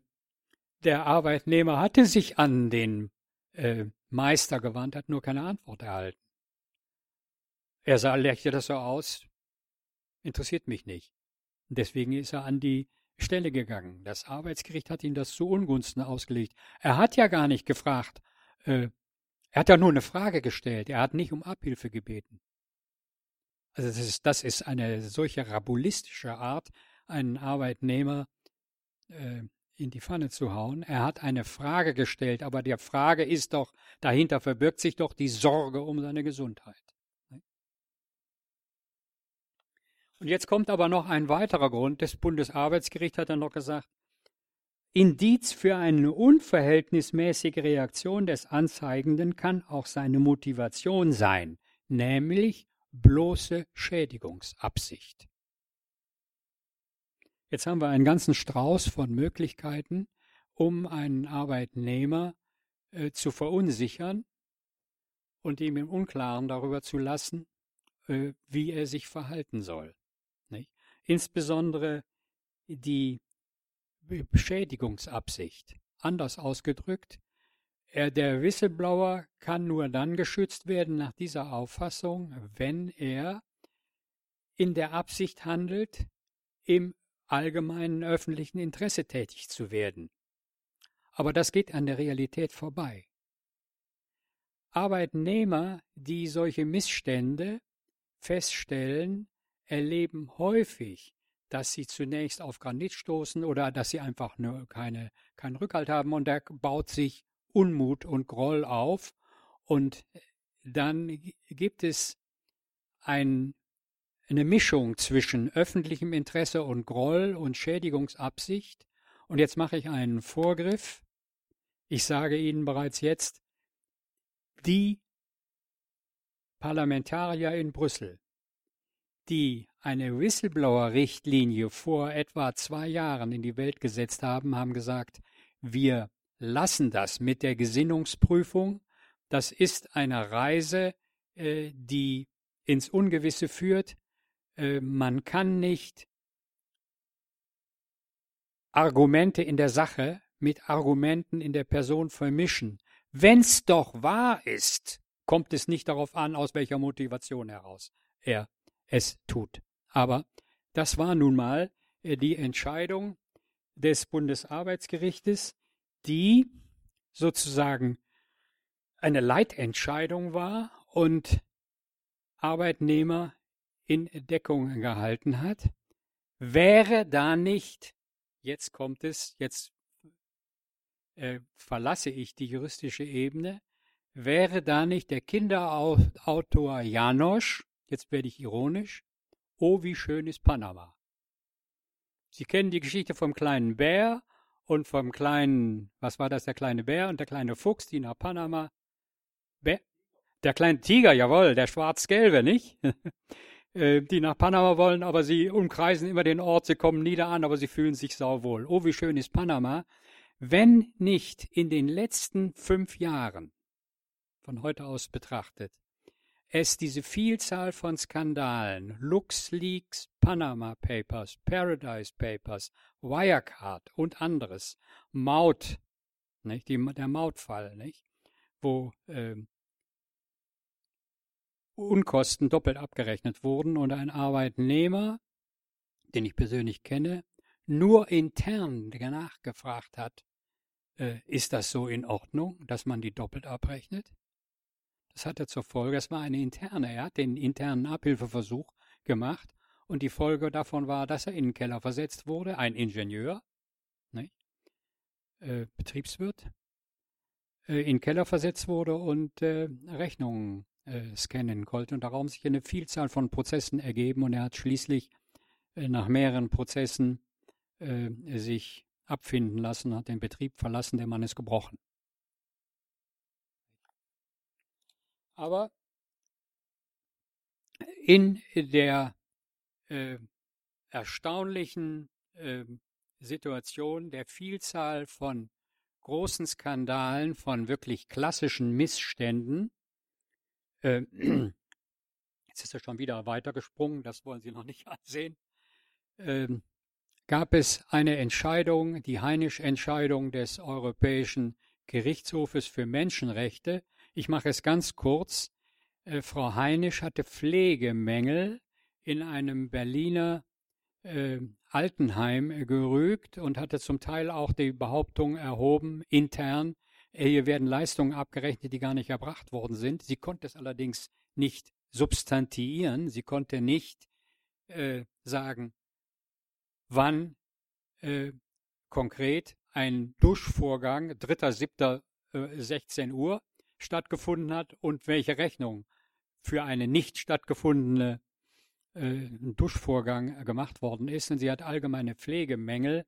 der Arbeitnehmer hatte sich an den äh, Meister gewandt, hat nur keine Antwort erhalten. Er sah, lächelte das so aus, interessiert mich nicht. deswegen ist er an die Stelle gegangen. Das Arbeitsgericht hat ihm das zu Ungunsten ausgelegt. Er hat ja gar nicht gefragt. Äh, er hat ja nur eine Frage gestellt. Er hat nicht um Abhilfe gebeten. Also das ist, das ist eine solche rabulistische Art, einen Arbeitnehmer äh, in die Pfanne zu hauen. Er hat eine Frage gestellt, aber die Frage ist doch, dahinter verbirgt sich doch die Sorge um seine Gesundheit. Und jetzt kommt aber noch ein weiterer Grund. Das Bundesarbeitsgericht hat dann noch gesagt, Indiz für eine unverhältnismäßige Reaktion des Anzeigenden kann auch seine Motivation sein, nämlich bloße Schädigungsabsicht. Jetzt haben wir einen ganzen Strauß von Möglichkeiten, um einen Arbeitnehmer äh, zu verunsichern und ihm im Unklaren darüber zu lassen, äh, wie er sich verhalten soll. Nicht? Insbesondere die Beschädigungsabsicht. Anders ausgedrückt, er, der Whistleblower kann nur dann geschützt werden nach dieser Auffassung, wenn er in der Absicht handelt, im allgemeinen öffentlichen Interesse tätig zu werden. Aber das geht an der Realität vorbei. Arbeitnehmer, die solche Missstände feststellen, erleben häufig, dass sie zunächst auf Granit stoßen oder dass sie einfach nur keine, keinen Rückhalt haben und da baut sich Unmut und Groll auf und dann gibt es ein eine Mischung zwischen öffentlichem Interesse und Groll und Schädigungsabsicht. Und jetzt mache ich einen Vorgriff. Ich sage Ihnen bereits jetzt, die Parlamentarier in Brüssel, die eine Whistleblower-Richtlinie vor etwa zwei Jahren in die Welt gesetzt haben, haben gesagt, wir lassen das mit der Gesinnungsprüfung. Das ist eine Reise, äh, die ins Ungewisse führt. Äh, man kann nicht Argumente in der Sache mit Argumenten in der Person vermischen. Wenn's doch wahr ist, kommt es nicht darauf an, aus welcher Motivation heraus er es tut. Aber das war nun mal äh, die Entscheidung des Bundesarbeitsgerichtes, die sozusagen eine Leitentscheidung war und Arbeitnehmer in Deckung gehalten hat, wäre da nicht, jetzt kommt es, jetzt äh, verlasse ich die juristische Ebene, wäre da nicht der Kinderautor Janosch, jetzt werde ich ironisch, oh wie schön ist Panama. Sie kennen die Geschichte vom kleinen Bär und vom kleinen, was war das, der kleine Bär und der kleine Fuchs, die nach Panama. Bär, der kleine Tiger, jawohl, der schwarz-gelbe, nicht? Äh, die nach Panama wollen, aber sie umkreisen immer den Ort, sie kommen nieder an, aber sie fühlen sich sauwohl. Oh, wie schön ist Panama. Wenn nicht in den letzten fünf Jahren, von heute aus betrachtet, es diese Vielzahl von Skandalen, LuxLeaks, Panama Papers, Paradise Papers, Wirecard und anderes, Maut, nicht, die, der Mautfall, nicht, wo äh, Unkosten doppelt abgerechnet wurden und ein Arbeitnehmer, den ich persönlich kenne, nur intern nachgefragt hat, äh, ist das so in Ordnung, dass man die doppelt abrechnet? Das hatte zur Folge, es war eine interne, er hat den internen Abhilfeversuch gemacht und die Folge davon war, dass er in den Keller versetzt wurde, ein Ingenieur, nicht? Äh, Betriebswirt, äh, in den Keller versetzt wurde und äh, Rechnungen äh, scannen konnte. Und da haben sich eine Vielzahl von Prozessen ergeben und er hat schließlich äh, nach mehreren Prozessen äh, sich abfinden lassen, hat den Betrieb verlassen, der Mann ist gebrochen. Aber in der erstaunlichen Situation der Vielzahl von großen Skandalen, von wirklich klassischen Missständen, äh, *clears throat* jetzt ist er schon wieder weitergesprungen, das wollen Sie noch nicht *laughs* ansehen. Ähm, gab es eine Entscheidung, die Heinisch-Entscheidung des Europäischen Gerichtshofes für Menschenrechte. Ich mache es ganz kurz. Äh, Frau Heinisch hatte Pflegemängel in einem Berliner äh, Altenheim gerügt und hatte zum Teil auch die Behauptung erhoben, intern, hier werden Leistungen abgerechnet, die gar nicht erbracht worden sind. Sie konnte es allerdings nicht substantiieren. Sie konnte nicht äh, sagen, wann äh, konkret ein Duschvorgang 3.7.16 äh, Uhr stattgefunden hat und welche Rechnung für eine nicht stattgefundene äh, Duschvorgang gemacht worden ist. Und sie hat allgemeine Pflegemängel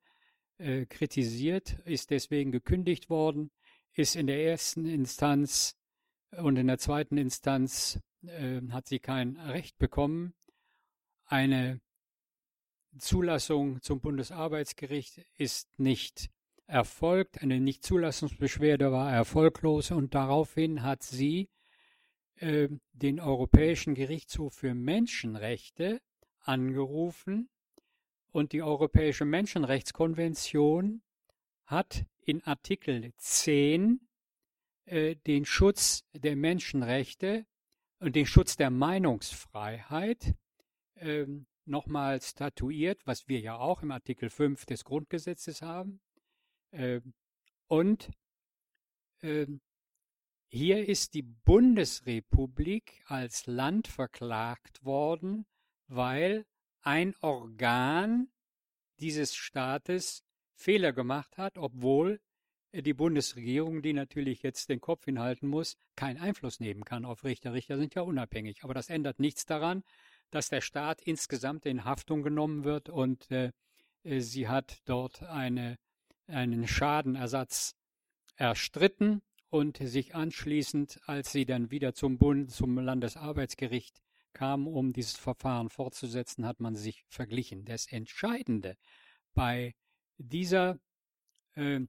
äh, kritisiert, ist deswegen gekündigt worden, ist in der ersten Instanz und in der zweiten Instanz äh, hat sie kein Recht bekommen. Eine Zulassung zum Bundesarbeitsgericht ist nicht erfolgt. Eine Nichtzulassungsbeschwerde war erfolglos und daraufhin hat sie äh, den Europäischen Gerichtshof für Menschenrechte angerufen und die Europäische Menschenrechtskonvention hat in Artikel 10 äh, den Schutz der Menschenrechte und den Schutz der Meinungsfreiheit äh, nochmal statuiert, was wir ja auch im Artikel 5 des Grundgesetzes haben. Äh, und ähm, hier ist die Bundesrepublik als Land verklagt worden, weil ein Organ dieses Staates Fehler gemacht hat, obwohl die Bundesregierung, die natürlich jetzt den Kopf hinhalten muss, keinen Einfluss nehmen kann auf Richter. Richter sind ja unabhängig. Aber das ändert nichts daran, dass der Staat insgesamt in Haftung genommen wird und äh, äh sie hat dort eine, einen Schadenersatz erstritten und sich anschließend, als sie dann wieder zum Bund, zum Landesarbeitsgericht kam, um dieses Verfahren fortzusetzen, hat man sich verglichen. Das Entscheidende bei dieser äh,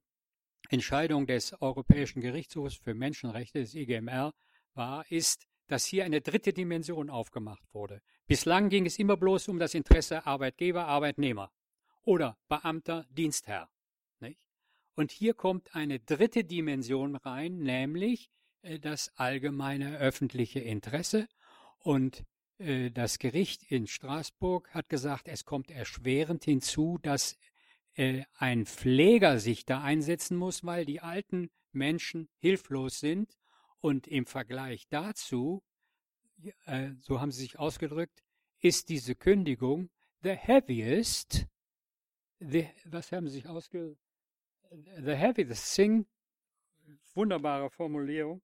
Entscheidung des Europäischen Gerichtshofs für Menschenrechte, des EGMR, war, ist, dass hier eine dritte Dimension aufgemacht wurde. Bislang ging es immer bloß um das Interesse Arbeitgeber, Arbeitnehmer oder Beamter, Dienstherr. Nicht? Und hier kommt eine dritte Dimension rein, nämlich äh, das allgemeine öffentliche Interesse. Und äh, das Gericht in Straßburg hat gesagt, es kommt erschwerend hinzu, dass äh, ein Pfleger sich da einsetzen muss, weil die alten Menschen hilflos sind. Und im Vergleich dazu, so haben sie sich ausgedrückt, ist diese Kündigung the heaviest, the, was haben sie sich ausgedrückt? the heaviest thing, wunderbare Formulierung,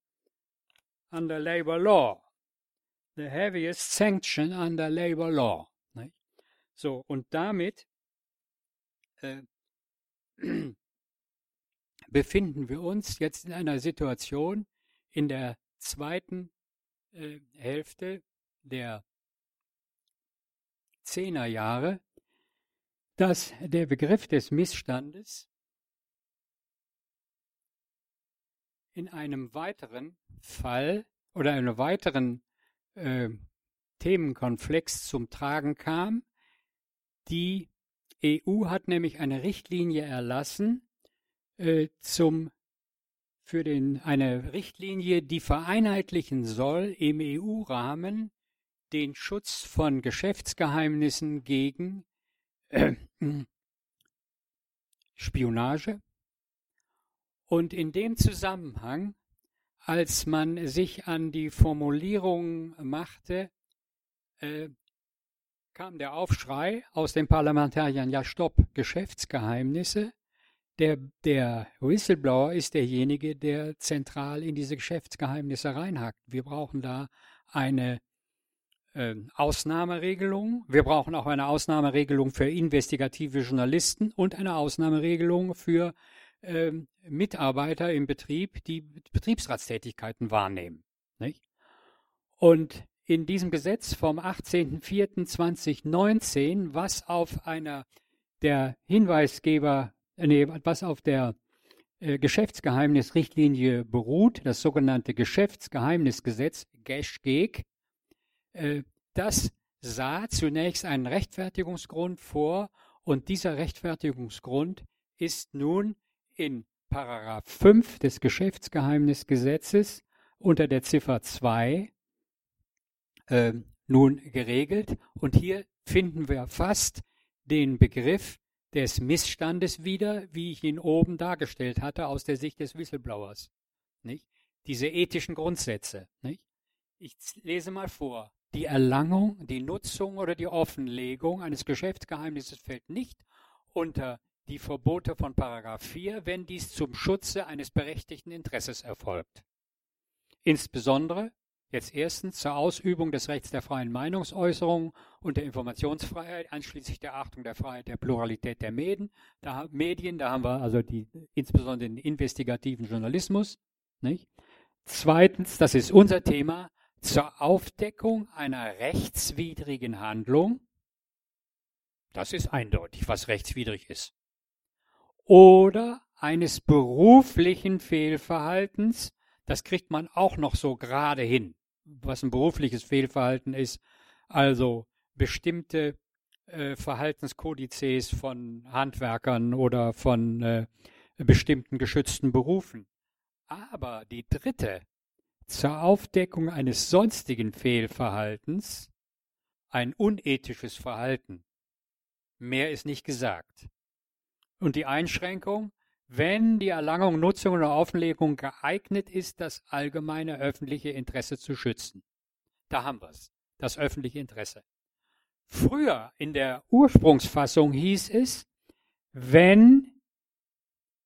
under labor law. The heaviest sanction under labor law. So, und damit äh, *clears throat* befinden wir uns jetzt in einer Situation in der zweiten äh, Hälfte der Zehnerjahre, dass der Begriff des Missstandes in einem weiteren Fall oder einem weiteren äh, Themenkonflex zum Tragen kam. Die EU hat nämlich eine Richtlinie erlassen äh, zum für den eine Richtlinie, die vereinheitlichen soll im EU-Rahmen den Schutz von Geschäftsgeheimnissen gegen äh, *clears throat* Spionage, und in dem Zusammenhang, als man sich an die Formulierung machte, äh, kam der Aufschrei aus den Parlamentariern, ja stopp, Geschäftsgeheimnisse. Der, der Whistleblower ist derjenige, der zentral in diese Geschäftsgeheimnisse reinhackt. Wir brauchen da eine äh, Ausnahmeregelung. Wir brauchen auch eine Ausnahmeregelung für investigative Journalisten und eine Ausnahmeregelung für ähm, Mitarbeiter im Betrieb, die Betriebsratstätigkeiten wahrnehmen. Nicht? Und in diesem Gesetz vom 18.04.2019, was auf einer der Hinweisgeber, nee, was auf der äh, Geschäftsgeheimnisrichtlinie beruht, das sogenannte Geschäftsgeheimnisgesetz, GESCHGEG, äh, das sah zunächst einen Rechtfertigungsgrund vor und dieser Rechtfertigungsgrund ist nun in Paragraph 5 des Geschäftsgeheimnisgesetzes unter der Ziffer 2 äh, nun geregelt. Und hier finden wir fast den Begriff des Missstandes wieder, wie ich ihn oben dargestellt hatte, aus der Sicht des Whistleblowers. Nicht? Diese ethischen Grundsätze. Nicht? Ich lese mal vor. Die Erlangung, die Nutzung oder die Offenlegung eines Geschäftsgeheimnisses fällt nicht unter die Verbote von Paragraph 4, wenn dies zum Schutze eines berechtigten Interesses erfolgt. Insbesondere jetzt erstens zur Ausübung des Rechts der freien Meinungsäußerung und der Informationsfreiheit, einschließlich der Achtung der Freiheit der Pluralität der Medien. Da, Medien, da haben wir also die, insbesondere den investigativen Journalismus. Nicht? Zweitens, das ist unser Thema, zur Aufdeckung einer rechtswidrigen Handlung. Das ist eindeutig, was rechtswidrig ist oder eines beruflichen Fehlverhaltens. Das kriegt man auch noch so gerade hin, was ein berufliches Fehlverhalten ist. Also bestimmte äh, Verhaltenskodizes von Handwerkern oder von äh, bestimmten geschützten Berufen. Aber die dritte, zur Aufdeckung eines sonstigen Fehlverhaltens, ein unethisches Verhalten. Mehr ist nicht gesagt. Und die Einschränkung, wenn die Erlangung, Nutzung oder Offenlegung geeignet ist, das allgemeine öffentliche Interesse zu schützen. Da haben wir es, das öffentliche Interesse. Früher in der Ursprungsfassung hieß es, wenn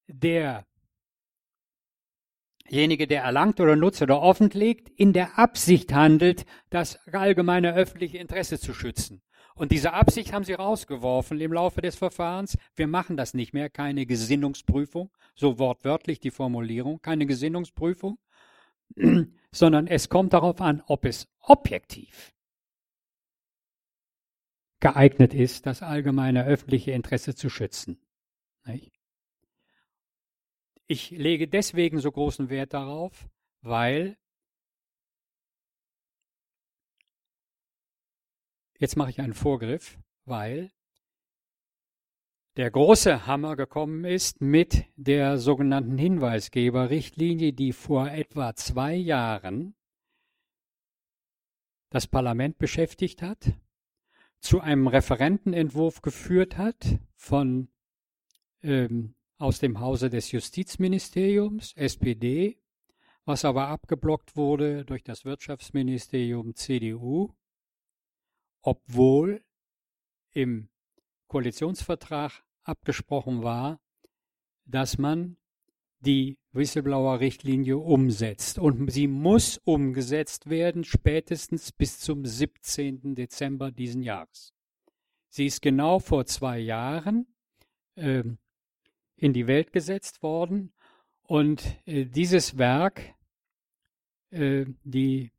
derjenige, der erlangt oder nutzt oder offenlegt, in der Absicht handelt, das allgemeine öffentliche Interesse zu schützen. Und diese Absicht haben sie rausgeworfen im Laufe des Verfahrens. Wir machen das nicht mehr, keine Gesinnungsprüfung, so wortwörtlich die Formulierung, keine Gesinnungsprüfung, *clears throat* sondern es kommt darauf an, ob es objektiv geeignet ist, das allgemeine öffentliche Interesse zu schützen. Ich lege deswegen so großen Wert darauf, weil Jetzt mache ich einen Vorgriff, weil der große Hammer gekommen ist mit der sogenannten Hinweisgeberrichtlinie, die vor etwa zwei Jahren das Parlament beschäftigt hat, zu einem Referentenentwurf geführt hat von ähm, aus dem Hause des Justizministeriums, SPD, was aber abgeblockt wurde durch das Wirtschaftsministerium CDU obwohl im Koalitionsvertrag abgesprochen war, dass man die Whistleblower-Richtlinie umsetzt. Und sie muss umgesetzt werden, spätestens bis zum 17. Dezember diesen Jahres. Sie ist genau vor zwei Jahren äh, in die Welt gesetzt worden. Und äh, dieses Werk, äh, die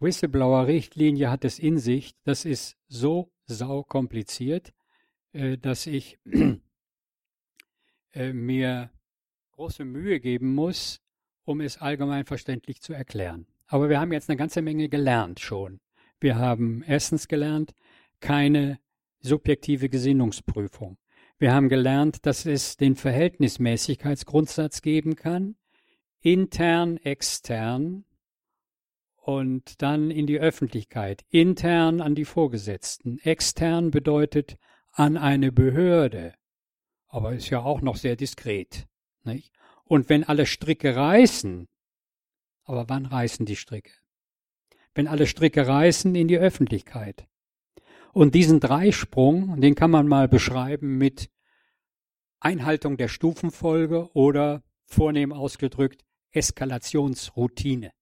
Whistleblower-Richtlinie hat es in sich, das ist so saukompliziert, äh, dass ich *clears throat* äh, mir große Mühe geben muss, um es allgemein verständlich zu erklären. Aber wir haben jetzt eine ganze Menge gelernt schon. Wir haben erstens gelernt, keine subjektive Gesinnungsprüfung. Wir haben gelernt, dass es den Verhältnismäßigkeitsgrundsatz geben kann, intern, extern, und dann in die Öffentlichkeit, intern an die Vorgesetzten. Extern bedeutet an eine Behörde, aber ist ja auch noch sehr diskret. Nicht? Und wenn alle Stricke reißen, aber wann reißen die Stricke? Wenn alle Stricke reißen in die Öffentlichkeit. Und diesen Dreisprung, den kann man mal beschreiben mit Einhaltung der Stufenfolge oder vornehm ausgedrückt Eskalationsroutine.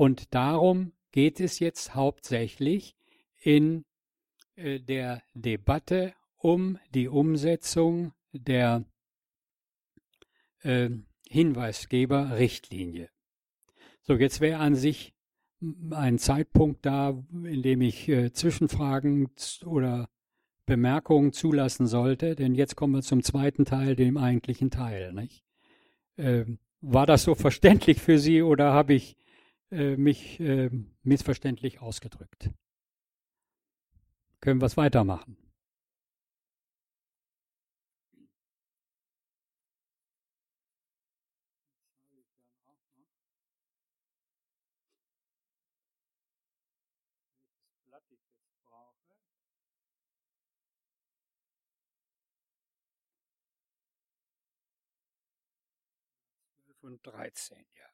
Und darum geht es jetzt hauptsächlich in äh, der Debatte um die Umsetzung der äh, Hinweisgeberrichtlinie. So, jetzt wäre an sich ein Zeitpunkt da, in dem ich äh, Zwischenfragen oder Bemerkungen zulassen sollte, denn jetzt kommen wir zum zweiten Teil, dem eigentlichen Teil. Äh, war das so verständlich für Sie oder habe ich äh, mich äh, missverständlich ausgedrückt. Können wir es weitermachen? und 13, ja.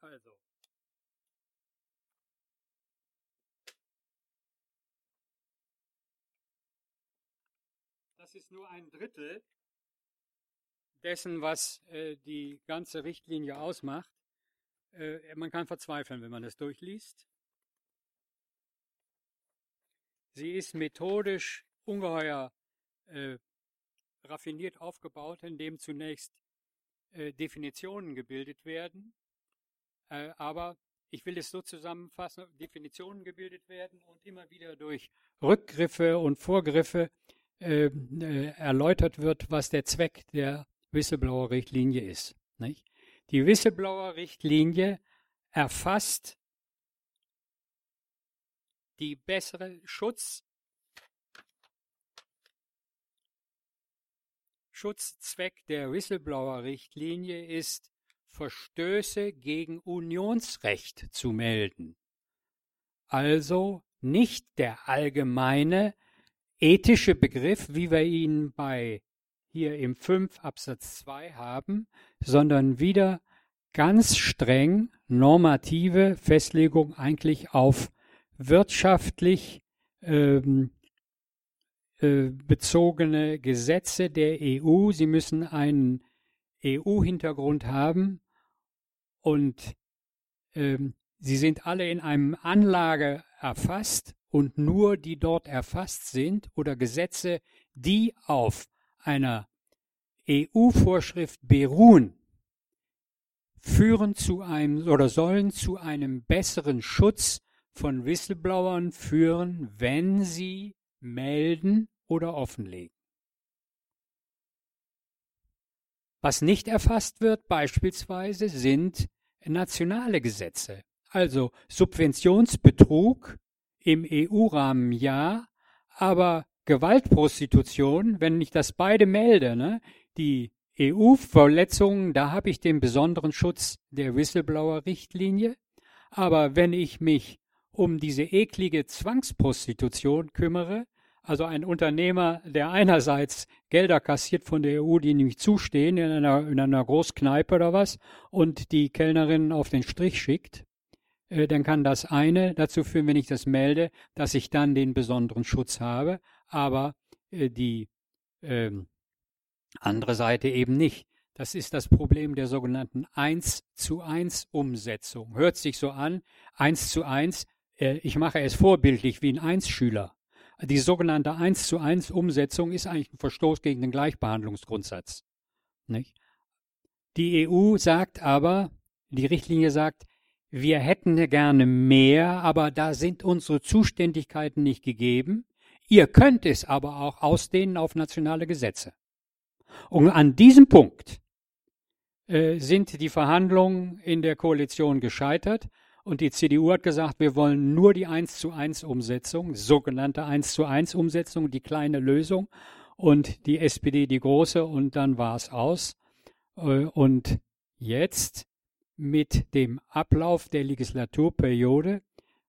Also. Das ist nur ein Drittel dessen, was äh, die ganze Richtlinie ausmacht. Äh, man kann verzweifeln, wenn man das durchliest. Sie ist methodisch ungeheuer äh, raffiniert aufgebaut, indem zunächst äh, Definitionen gebildet werden. Äh, aber ich will es so zusammenfassen, Definitionen gebildet werden und immer wieder durch Rückgriffe und Vorgriffe ähm, äh, erläutert wird, was der Zweck der Whistleblower-Richtlinie ist. Nicht? Die Whistleblower-Richtlinie erfasst die bessere Schutz Schutzzweck der Whistleblower-Richtlinie ist, Verstöße gegen Unionsrecht zu melden. Also nicht der allgemeine ethische Begriff, wie wir ihn bei hier im 5 Absatz 2 haben, sondern wieder ganz streng normative Festlegung eigentlich auf wirtschaftlich ähm, äh, bezogene Gesetze der EU. Sie müssen einen EU-Hintergrund haben und ähm, sie sind alle in einem Anlage erfasst und nur die dort erfasst sind oder Gesetze, die auf einer EU-Vorschrift beruhen, führen zu einem oder sollen zu einem besseren Schutz von Whistleblowern führen, wenn sie melden oder offenlegen. Was nicht erfasst wird beispielsweise sind nationale Gesetze, also Subventionsbetrug im EU-Rahmen ja, aber Gewaltprostitution, wenn ich das beide melde, ne, die EU-Verletzungen, da habe ich den besonderen Schutz der Whistleblower-Richtlinie, aber wenn ich mich um diese eklige Zwangsprostitution kümmere, also ein Unternehmer, der einerseits Gelder kassiert von der EU, die nicht zustehen, in einer, in einer Großkneipe oder was, und die Kellnerin auf den Strich schickt, äh, dann kann das eine dazu führen, wenn ich das melde, dass ich dann den besonderen Schutz habe, aber äh, die äh, andere Seite eben nicht. Das ist das Problem der sogenannten 1 zu 1 Umsetzung. Hört sich so an, 1 zu 1, äh, ich mache es vorbildlich wie ein 1-Schüler. Die sogenannte 1 zu 1 Umsetzung ist eigentlich ein Verstoß gegen den Gleichbehandlungsgrundsatz. Nicht? Die EU sagt aber, die Richtlinie sagt, wir hätten gerne mehr, aber da sind unsere Zuständigkeiten nicht gegeben. Ihr könnt es aber auch ausdehnen auf nationale Gesetze. Und an diesem Punkt äh, sind die Verhandlungen in der Koalition gescheitert. Und die CDU hat gesagt, wir wollen nur die 1 zu 1 Umsetzung, sogenannte 1 zu 1 Umsetzung, die kleine Lösung. Und die SPD die große und dann war es aus. Äh, und jetzt mit dem Ablauf der Legislaturperiode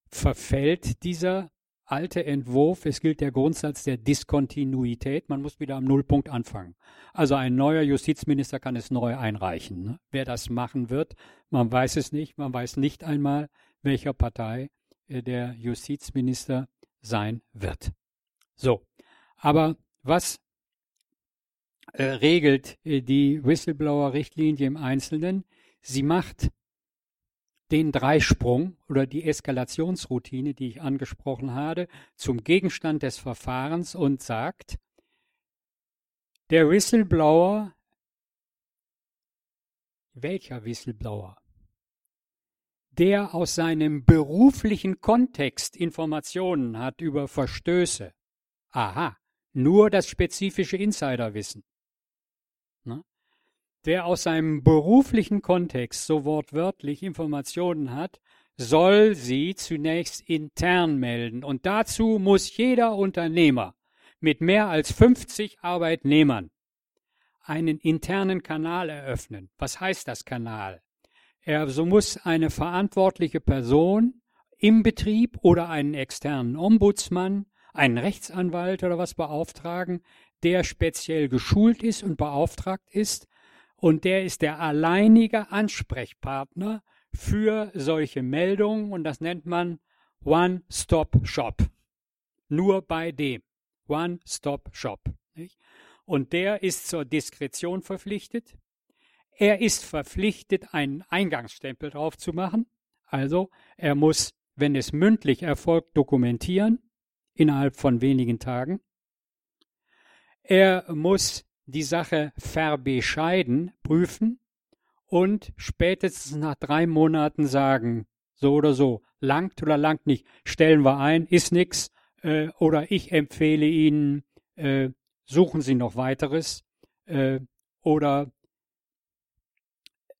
verfällt dieser alte Entwurf. Es gilt der Grundsatz der Diskontinuität. Man muss wieder am Nullpunkt anfangen. Also ein neuer Justizminister kann es neu einreichen. Ne? Wer das machen wird, man weiß es nicht. Man weiß nicht einmal, welcher Partei äh, der Justizminister sein wird. So, aber was äh, regelt äh, die Whistleblower-Richtlinie im Einzelnen? Sie macht den Dreisprung oder die Eskalationsroutine, die ich angesprochen habe, zum Gegenstand des Verfahrens und sagt, der Whistleblower, welcher Whistleblower? Der aus seinem beruflichen Kontext Informationen hat über Verstöße. Aha, nur das spezifische Insiderwissen. Wer aus seinem beruflichen Kontext so wortwörtlich Informationen hat, soll sie zunächst intern melden. Und dazu muss jeder Unternehmer mit mehr als 50 Arbeitnehmern einen internen Kanal eröffnen. Was heißt das Kanal? Er so muss eine verantwortliche Person im Betrieb oder einen externen Ombudsmann, einen Rechtsanwalt oder was beauftragen, der speziell geschult ist und beauftragt ist. Und der ist der alleinige Ansprechpartner für solche Meldungen und das nennt man One-Stop-Shop. Nur bei dem. One-Stop-Shop. Und der ist zur Diskretion verpflichtet. Er ist verpflichtet, einen Eingangsstempel drauf zu machen. Also er muss, wenn es mündlich erfolgt, dokumentieren innerhalb von wenigen Tagen. Er muss die Sache verbescheiden, prüfen und spätestens nach drei Monaten sagen, so oder so, langt oder langt nicht, stellen wir ein, ist nix, äh, oder ich empfehle Ihnen, äh, suchen Sie noch weiteres, äh, oder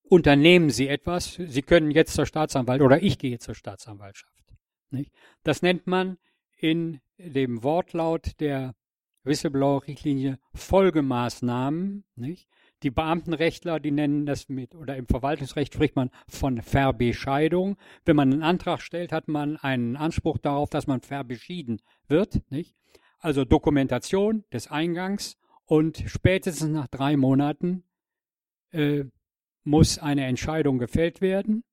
unternehmen Sie etwas, Sie können jetzt zur Staatsanwalt oder ich gehe zur Staatsanwaltschaft. Nicht? Das nennt man in dem Wortlaut der Whistleblower-Richtlinie Folgemaßnahmen. Nicht? Die Beamtenrechtler, die nennen das mit, oder im Verwaltungsrecht spricht man von Verbescheidung. Wenn man einen Antrag stellt, hat man einen Anspruch darauf, dass man verbeschieden wird. Nicht? Also Dokumentation des Eingangs und spätestens nach drei Monaten äh, muss eine Entscheidung gefällt werden.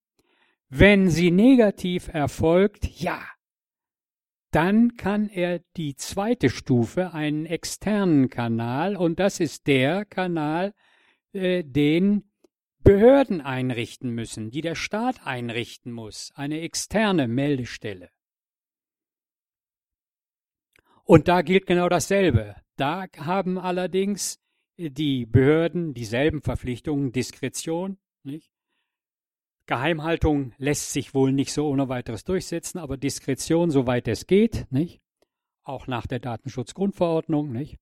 Wenn sie negativ erfolgt, ja, dann kann er die zweite Stufe, einen externen Kanal, und das ist der Kanal, äh, den Behörden einrichten müssen, die der Staat einrichten muss, eine externe Meldestelle. Und da gilt genau dasselbe. Da haben allerdings die Behörden dieselben Verpflichtungen, Diskretion, nicht? Geheimhaltung lässt sich wohl nicht so ohne weiteres durchsetzen, aber Diskretion, soweit es geht, nicht? Auch nach der Datenschutzgrundverordnung, nicht?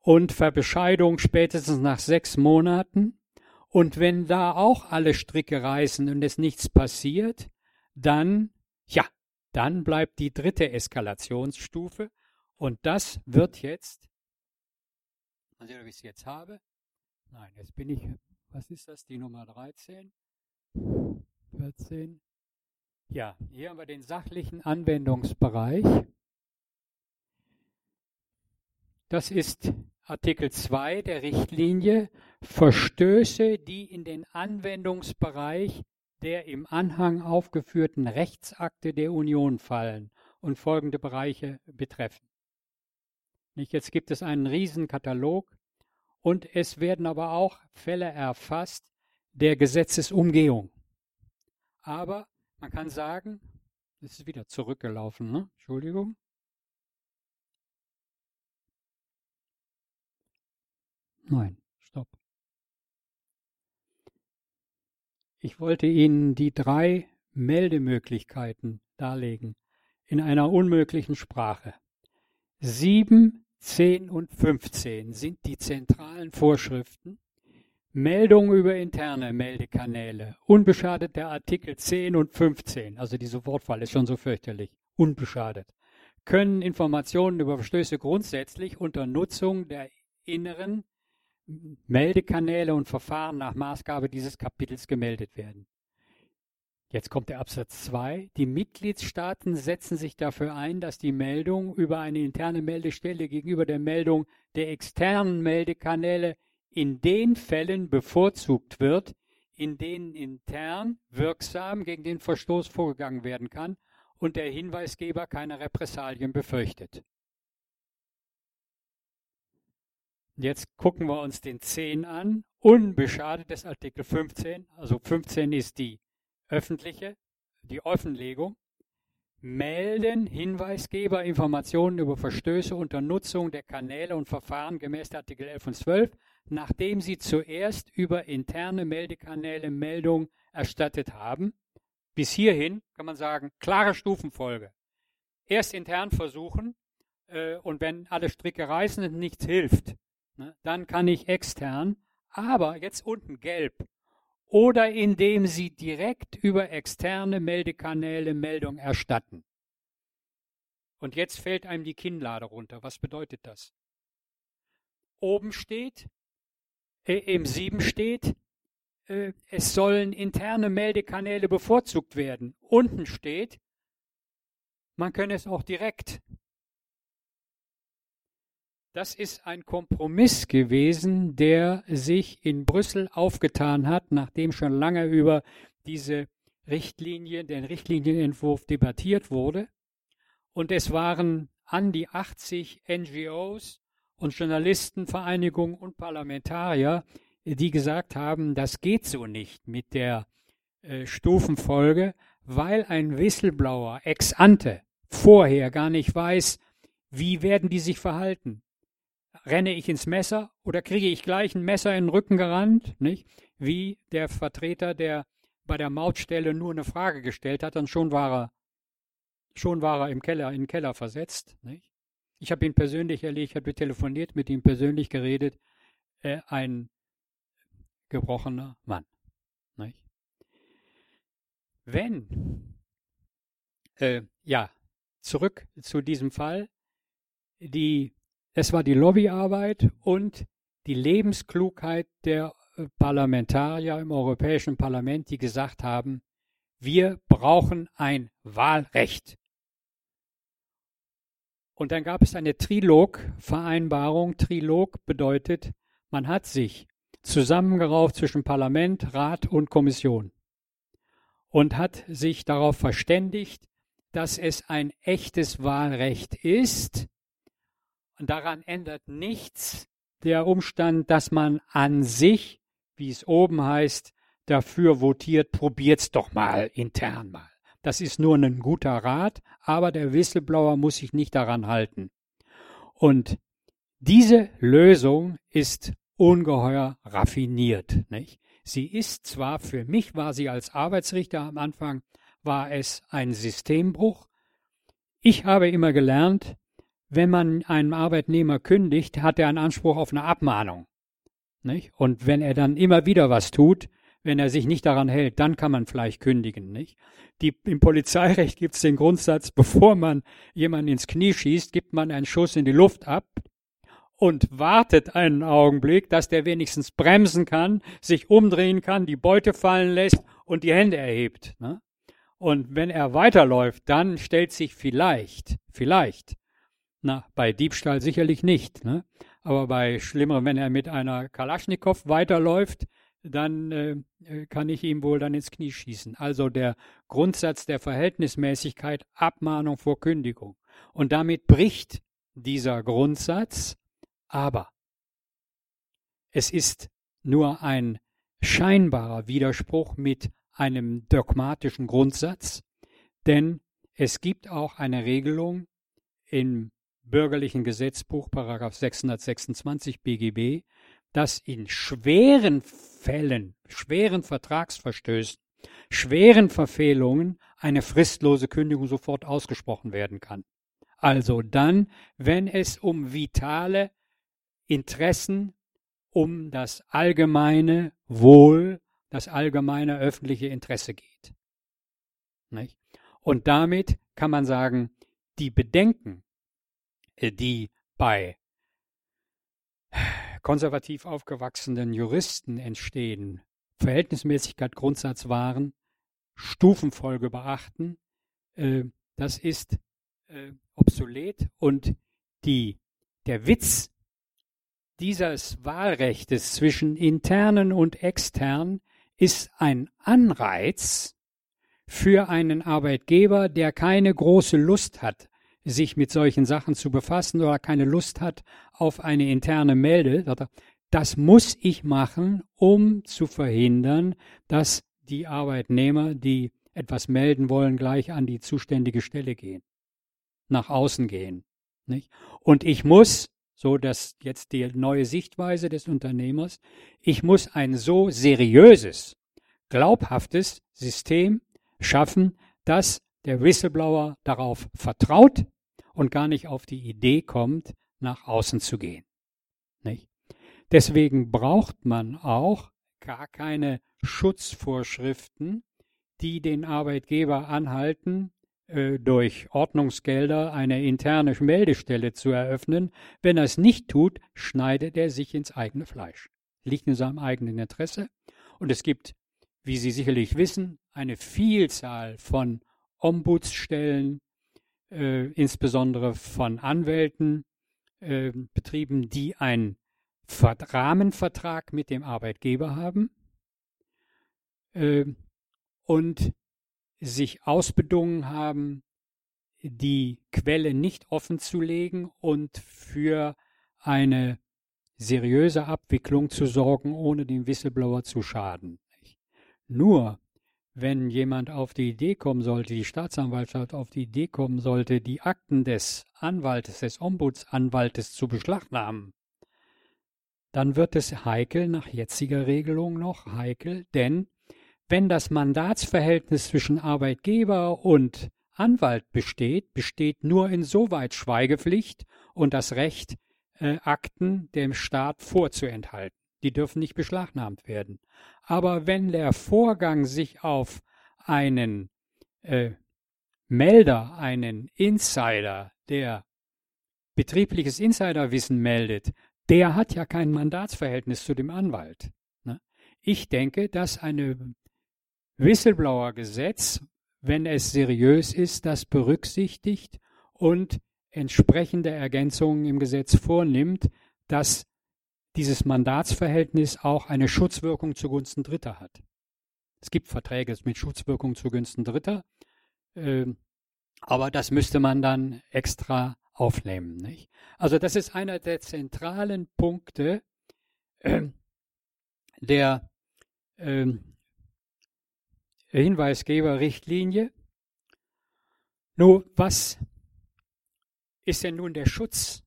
Und Verbescheidung spätestens nach sechs Monaten. Und wenn da auch alle Stricke reißen und es nichts passiert, dann, ja, dann bleibt die dritte Eskalationsstufe. Und das wird jetzt, mal sehen, ob ich es jetzt habe. Nein, jetzt bin ich, was ist das, die Nummer 13? 14. Ja, hier haben wir den sachlichen Anwendungsbereich. Das ist Artikel 2 der Richtlinie Verstöße, die in den Anwendungsbereich der im Anhang aufgeführten Rechtsakte der Union fallen und folgende Bereiche betreffen. Jetzt gibt es einen Riesenkatalog und es werden aber auch Fälle erfasst, der Gesetzesumgehung. Aber man kann sagen, es ist wieder zurückgelaufen, ne? Entschuldigung. Nein, stopp. Ich wollte Ihnen die drei Meldemöglichkeiten darlegen in einer unmöglichen Sprache. 7, 10 und 15 sind die zentralen Vorschriften, Meldung über interne Meldekanäle. Unbeschadet der Artikel 10 und 15, also diese Wortwahl ist schon so fürchterlich. Unbeschadet. Können Informationen über Verstöße grundsätzlich unter Nutzung der inneren Meldekanäle und Verfahren nach Maßgabe dieses Kapitels gemeldet werden. Jetzt kommt der Absatz 2. Die Mitgliedstaaten setzen sich dafür ein, dass die Meldung über eine interne Meldestelle gegenüber der Meldung der externen Meldekanäle in den Fällen bevorzugt wird, in denen intern wirksam gegen den Verstoß vorgegangen werden kann und der Hinweisgeber keine Repressalien befürchtet. Jetzt gucken wir uns den 10 an, unbeschadet des Artikel 15. Also 15 ist die öffentliche, die Offenlegung. Melden Hinweisgeber Informationen über Verstöße unter Nutzung der Kanäle und Verfahren gemäß Artikel 11 und 12 nachdem sie zuerst über interne Meldekanäle Meldung erstattet haben. Bis hierhin kann man sagen, klare Stufenfolge. Erst intern versuchen äh, und wenn alle Stricke reißen und nichts hilft, ne, dann kann ich extern, aber jetzt unten gelb. Oder indem Sie direkt über externe Meldekanäle Meldung erstatten. Und jetzt fällt einem die Kinnlade runter. Was bedeutet das? Oben steht, im 7 steht, äh, es sollen interne Meldekanäle bevorzugt werden. Unten steht, man könne es auch direkt. das ist ein Kompromiss gewesen, der sich in Brüssel aufgetan hat, nachdem schon lange über diese Richtlinie, den Richtlinienentwurf debattiert wurde. Und es waren an die 80 NGOs und Journalistenvereinigungen und Parlamentarier, die gesagt haben, das geht so nicht mit der äh, Stufenfolge, weil ein Whistleblower ex ante vorher gar nicht weiß, wie werden die sich verhalten. Renne ich ins Messer oder kriege ich gleich ein Messer in den Rücken gerannt, nicht? Wie der Vertreter, der bei der Mautstelle nur eine Frage gestellt hat und schon war er, schon war er im Keller, in den Keller versetzt, nicht? Ich habe ihn persönlich erlebt, ich habe telefoniert, mit ihm persönlich geredet. Äh, ein gebrochener Mann. Nicht? Wenn, äh, ja, zurück zu diesem Fall, die, es war die Lobbyarbeit und die Lebensklugheit der äh, Parlamentarier im Europäischen Parlament, die gesagt haben, wir brauchen ein Wahlrecht. Und dann gab es eine Trilog-Vereinbarung. Trilog bedeutet, man hat sich zusammengerauft zwischen Parlament, Rat und Kommission und hat sich darauf verständigt, dass es ein echtes Wahlrecht ist. Und daran ändert nichts der Umstand, dass man an sich, wie es oben heißt, dafür votiert, probiert's doch mal intern mal. Das ist nur ein guter Rat, aber der Whistleblower muss sich nicht daran halten. Und diese Lösung ist ungeheuer raffiniert. Nicht? Sie ist zwar, für mich war sie als Arbeitsrichter am Anfang, war es ein Systembruch. Ich habe immer gelernt, wenn man einen Arbeitnehmer kündigt, hat er einen Anspruch auf eine Abmahnung. Nicht? Und wenn er dann immer wieder was tut, wenn er sich nicht daran hält, dann kann man vielleicht kündigen. Nicht? Die, Im Polizeirecht gibt es den Grundsatz, *laughs* bevor man jemanden ins Knie schießt, gibt man einen Schuss in die Luft ab und wartet einen Augenblick, dass der wenigstens bremsen kann, sich umdrehen kann, die Beute fallen lässt und die Hände erhebt. Ne? Und wenn er weiterläuft, dann stellt sich vielleicht, vielleicht, na, bei Diebstahl sicherlich nicht, ne? aber bei schlimmerem, wenn er mit einer Kalaschnikow weiterläuft, dann äh, kann ich ihm wohl dann ins Knie schießen. Also der Grundsatz der Verhältnismäßigkeit, Abmahnung vor Kündigung. Und damit bricht dieser Grundsatz aber es ist nur ein scheinbarer Widerspruch mit einem dogmatischen Grundsatz, denn es gibt auch eine Regelung im bürgerlichen Gesetzbuch, Paragraph 626 BGB, dass in schweren Fällen, schweren Vertragsverstößen, schweren Verfehlungen eine fristlose Kündigung sofort ausgesprochen werden kann. Also dann, wenn es um vitale Interessen um das allgemeine Wohl, das allgemeine öffentliche Interesse geht. Nicht? Und damit kann man sagen, die Bedenken, äh, die bei konservativ aufgewachsenen Juristen entstehen, Verhältnismäßigkeit Grundsatz waren, Stufenfolge beachten, äh, das ist äh, obsolet und die, der Witz dieses Wahlrechtes zwischen internen und extern ist ein Anreiz für einen Arbeitgeber, der keine große Lust hat, sich mit solchen Sachen zu befassen oder keine Lust hat auf eine interne Melde. Das muss ich machen, um zu verhindern, dass die Arbeitnehmer, die etwas melden wollen, gleich an die zuständige Stelle gehen, nach außen gehen. Nicht? Und ich muss so dass jetzt die neue Sichtweise des Unternehmers, ich muss ein so seriöses, glaubhaftes System schaffen, dass der Whistleblower darauf vertraut und gar nicht auf die Idee kommt, nach außen zu gehen. Nicht? Deswegen braucht man auch gar keine Schutzvorschriften, die den Arbeitgeber anhalten, äh, durch Ordnungsgelder eine interne Meldestelle zu eröffnen. Wenn er es nicht tut, schneidet er sich ins eigene Fleisch. Liegt in seinem eigenen Interesse. Und es gibt, wie Sie sicherlich wissen, eine Vielzahl von Ombudsstellen, äh, insbesondere von Anwälten, äh, Betrieben, die einen Rahmenvertrag mit dem Arbeitgeber haben äh, und sich ausbedungen haben, die Quelle nicht offen zu legen und für eine seriöse Abwicklung zu sorgen, ohne dem Whistleblower zu schaden. Nur wenn jemand auf die Idee kommen sollte, die Staatsanwaltschaft auf die Idee kommen sollte, die Akten des Anwaltes, des Ombudsanwaltes zu beschlagnahmen, dann wird es heikel, nach jetziger Regelung noch heikel, denn wenn das Mandatsverhältnis zwischen Arbeitgeber und Anwalt besteht, besteht nur insoweit Schweigepflicht und das Recht, äh, Akten dem Staat vorzuenthalten. Die dürfen nicht beschlagnahmt werden. Aber wenn der Vorgang sich auf einen äh, Melder, einen Insider, der betriebliches Insiderwissen meldet, der hat ja kein Mandatsverhältnis zu dem Anwalt. Ne? Ich denke, dass eine Whistleblower-Gesetz, wenn es seriös ist, das berücksichtigt und entsprechende Ergänzungen im Gesetz vornimmt, dass dieses Mandatsverhältnis auch eine Schutzwirkung zugunsten Dritter hat. Es gibt Verträge mit Schutzwirkung zugunsten Dritter, äh, aber das müsste man dann extra aufnehmen. Nicht? Also das ist einer der zentralen Punkte äh, der äh, Hinweisgeberrichtlinie. Nur was ist denn nun der Schutz,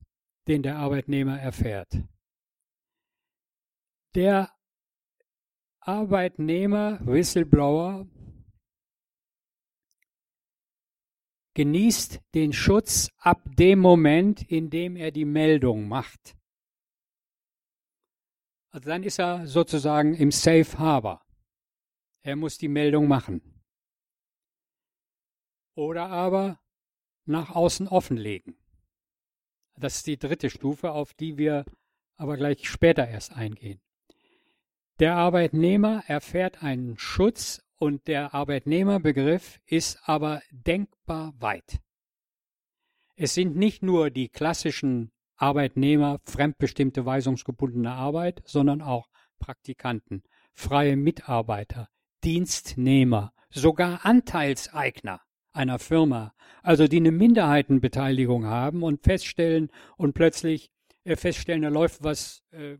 den der Arbeitnehmer erfährt? Der Arbeitnehmer, Whistleblower, genießt den Schutz ab dem Moment, in dem er die Meldung macht. Also dann ist er sozusagen im Safe Harbor. Er muss die Meldung machen. Oder aber nach außen offenlegen. Das ist die dritte Stufe, auf die wir aber gleich später erst eingehen. Der Arbeitnehmer erfährt einen Schutz und der Arbeitnehmerbegriff ist aber denkbar weit. Es sind nicht nur die klassischen Arbeitnehmer, fremdbestimmte weisungsgebundene Arbeit, sondern auch Praktikanten, freie Mitarbeiter, Dienstnehmer, sogar Anteilseigner einer Firma, also die eine Minderheitenbeteiligung haben und feststellen und plötzlich äh, feststellen, da läuft was äh,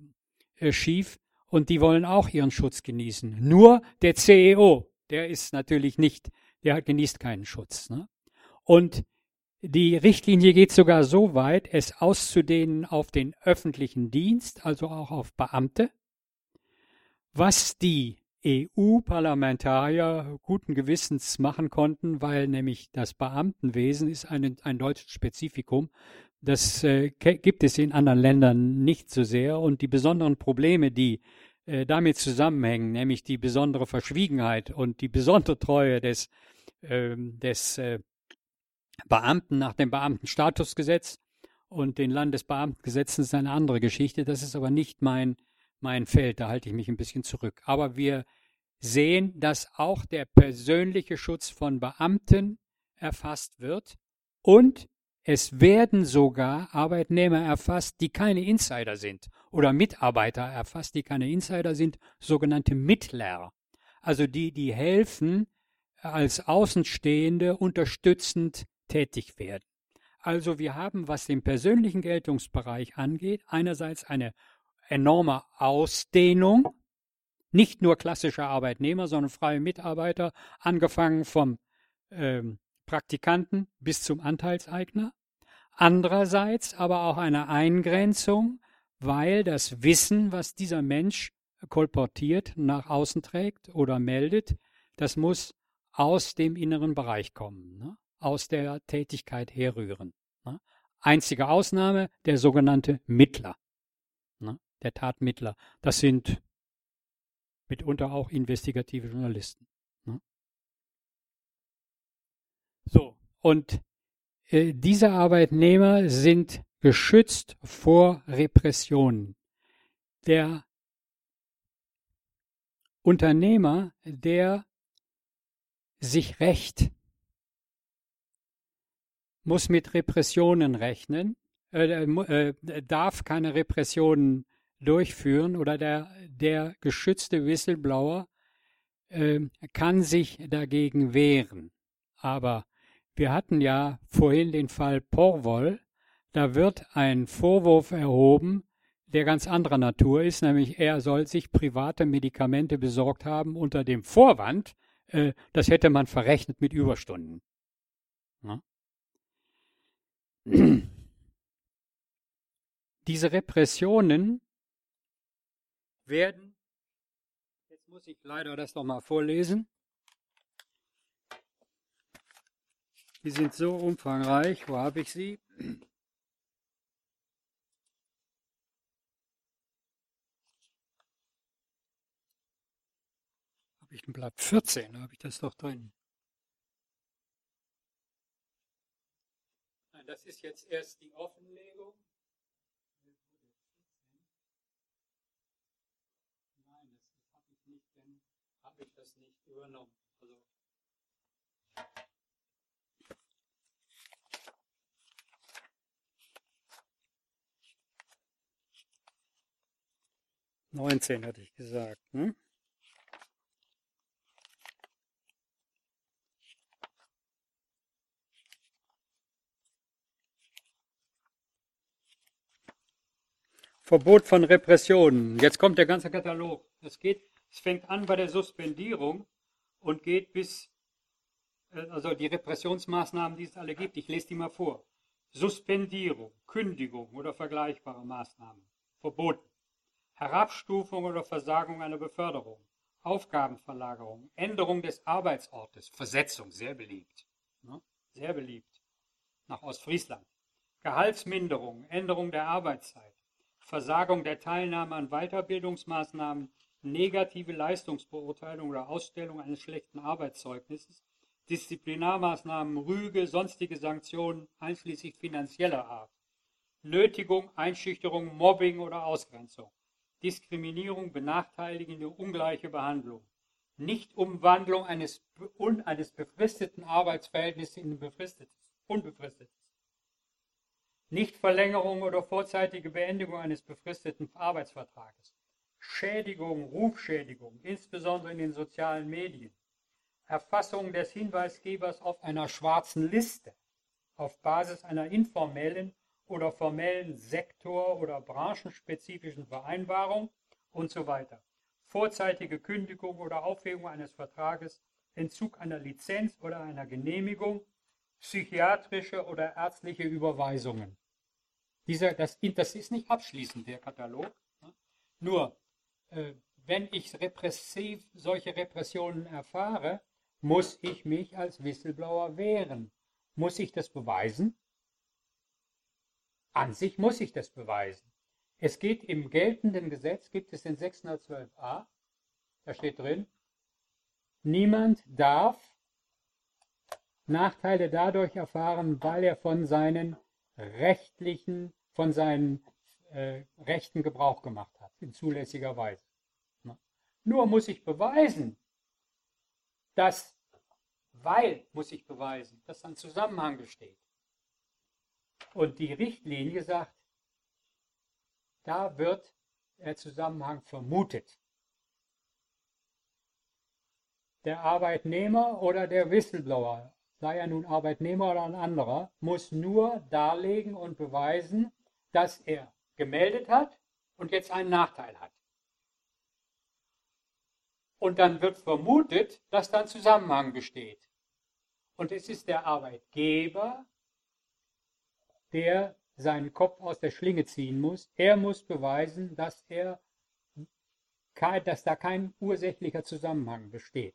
äh schief, und die wollen auch ihren Schutz genießen. Nur der CEO, der ist natürlich nicht, der genießt keinen Schutz. Ne? Und die Richtlinie geht sogar so weit, es auszudehnen auf den öffentlichen Dienst, also auch auf Beamte, was die EU-Parlamentarier guten Gewissens machen konnten, weil nämlich das Beamtenwesen ist ein, ein deutsches Spezifikum. Das äh, gibt es in anderen Ländern nicht so sehr. Und die besonderen Probleme, die äh, damit zusammenhängen, nämlich die besondere Verschwiegenheit und die besondere Treue des, äh, des äh, Beamten nach dem Beamtenstatusgesetz und den Landesbeamtengesetzen ist eine andere Geschichte. Das ist aber nicht mein, mein Feld, da halte ich mich ein bisschen zurück. Aber wir sehen, dass auch der persönliche Schutz von Beamten erfasst wird und es werden sogar Arbeitnehmer erfasst, die keine Insider sind oder Mitarbeiter erfasst, die keine Insider sind, sogenannte Mittler. Also die, die helfen, als Außenstehende unterstützend tätig werden. Also wir haben, was den persönlichen Geltungsbereich angeht, einerseits eine enorme Ausdehnung, nicht nur klassische Arbeitnehmer, sondern freie Mitarbeiter, angefangen vom ähm, Praktikanten bis zum Anteilseigner. Andererseits aber auch eine Eingrenzung, weil das Wissen, was dieser Mensch kolportiert, nach außen trägt oder meldet, das muss aus dem inneren Bereich kommen, ne? aus der Tätigkeit herrühren. Ne? Einzige Ausnahme der sogenannte Mittler, ne? der Tatmittler. Das sind mitunter auch investigative Journalisten. Ne? So, und äh, diese Arbeitnehmer sind geschützt vor Repressionen. Der Unternehmer, der sich rächt, muss mit Repressionen rechnen, äh, äh, darf keine Repressionen durchführen oder der, der geschützte Whistleblower äh, kann sich dagegen wehren. Aber wir hatten ja vorhin den Fall Porvol, da wird ein Vorwurf erhoben, der ganz anderer Natur ist, nämlich er soll sich private Medikamente besorgt haben unter dem Vorwand, äh, das hätte man verrechnet mit Überstunden. Ja? Diese Repressionen werden, jetzt muss ich leider das nochmal vorlesen, die sind so umfangreich, wo habe ich sie? Habe ich ein Blatt 14, habe ich das doch drin. Nein, das ist jetzt erst die Offenlegung. habe ich das nicht übernommen. Also Neunzehn hatte ich gesagt. Ne? Verbot von Repressionen. Jetzt kommt der ganze Katalog. Es geht es fängt an bei der Suspendierung und geht bis, äh, also die Repressionsmaßnahmen, die es alle gibt. Ich lese die mal vor. Suspendierung, Kündigung oder vergleichbare Maßnahmen. Verboten. Herabstufung oder Versagung einer Beförderung. Aufgabenverlagerung, Änderung des Arbeitsortes, Versetzung, sehr beliebt. Ne? Sehr beliebt. Nach Ostfriesland. Gehaltsminderung, Änderung der Arbeitszeit, Versagung der Teilnahme an Weiterbildungsmaßnahmen, negative Leistungsbeurteilung oder Ausstellung eines schlechten Arbeitszeugnisses, Disziplinarmaßnahmen, Rüge, sonstige Sanktionen, einschließlich finanzieller Art, Nötigung, Einschüchterung, Mobbing oder Ausgrenzung, Diskriminierung, benachteiligende, ungleiche Behandlung, Nichtumwandlung eines, eines befristeten Arbeitsverhältnisses in ein befristetes, unbefristetes, Nichtverlängerung oder vorzeitige Beendigung eines befristeten Arbeitsvertrages, Schädigung, Rufschädigung, insbesondere in den sozialen Medien, Erfassung des Hinweisgebers auf einer schwarzen Liste auf Basis einer informellen oder formellen sektor- oder branchenspezifischen Vereinbarung und so weiter. Vorzeitige Kündigung oder Aufhebung eines Vertrages, Entzug einer Lizenz oder einer Genehmigung, psychiatrische oder ärztliche Überweisungen. Dieser, das, das ist nicht abschließend, der Katalog. Nur äh, wenn ich repressiv solche Repressionen erfahre, muss ich mich als Whistleblower wehren. Muss ich das beweisen? An sich muss ich das beweisen. Es geht im geltenden Gesetz, gibt es den 612a, da steht drin, niemand darf Nachteile dadurch erfahren, weil er von seinen rechtlichen, von seinen äh, Rechten Gebrauch gemacht hat, in zulässiger Weise. Nur muss ich beweisen, dass, weil muss ich beweisen, dass ein Zusammenhang besteht. Und die Richtlinie sagt, da wird der Zusammenhang vermutet. Der Arbeitnehmer oder der Whistleblower, sei er nun Arbeitnehmer oder ein anderer, muss nur darlegen und beweisen, dass er gemeldet hat und jetzt einen Nachteil hat. Und dann wird vermutet, dass da ein Zusammenhang besteht. Und es ist der Arbeitgeber, der seinen Kopf aus der Schlinge ziehen muss. Er muss beweisen, dass, er, dass da kein ursächlicher Zusammenhang besteht.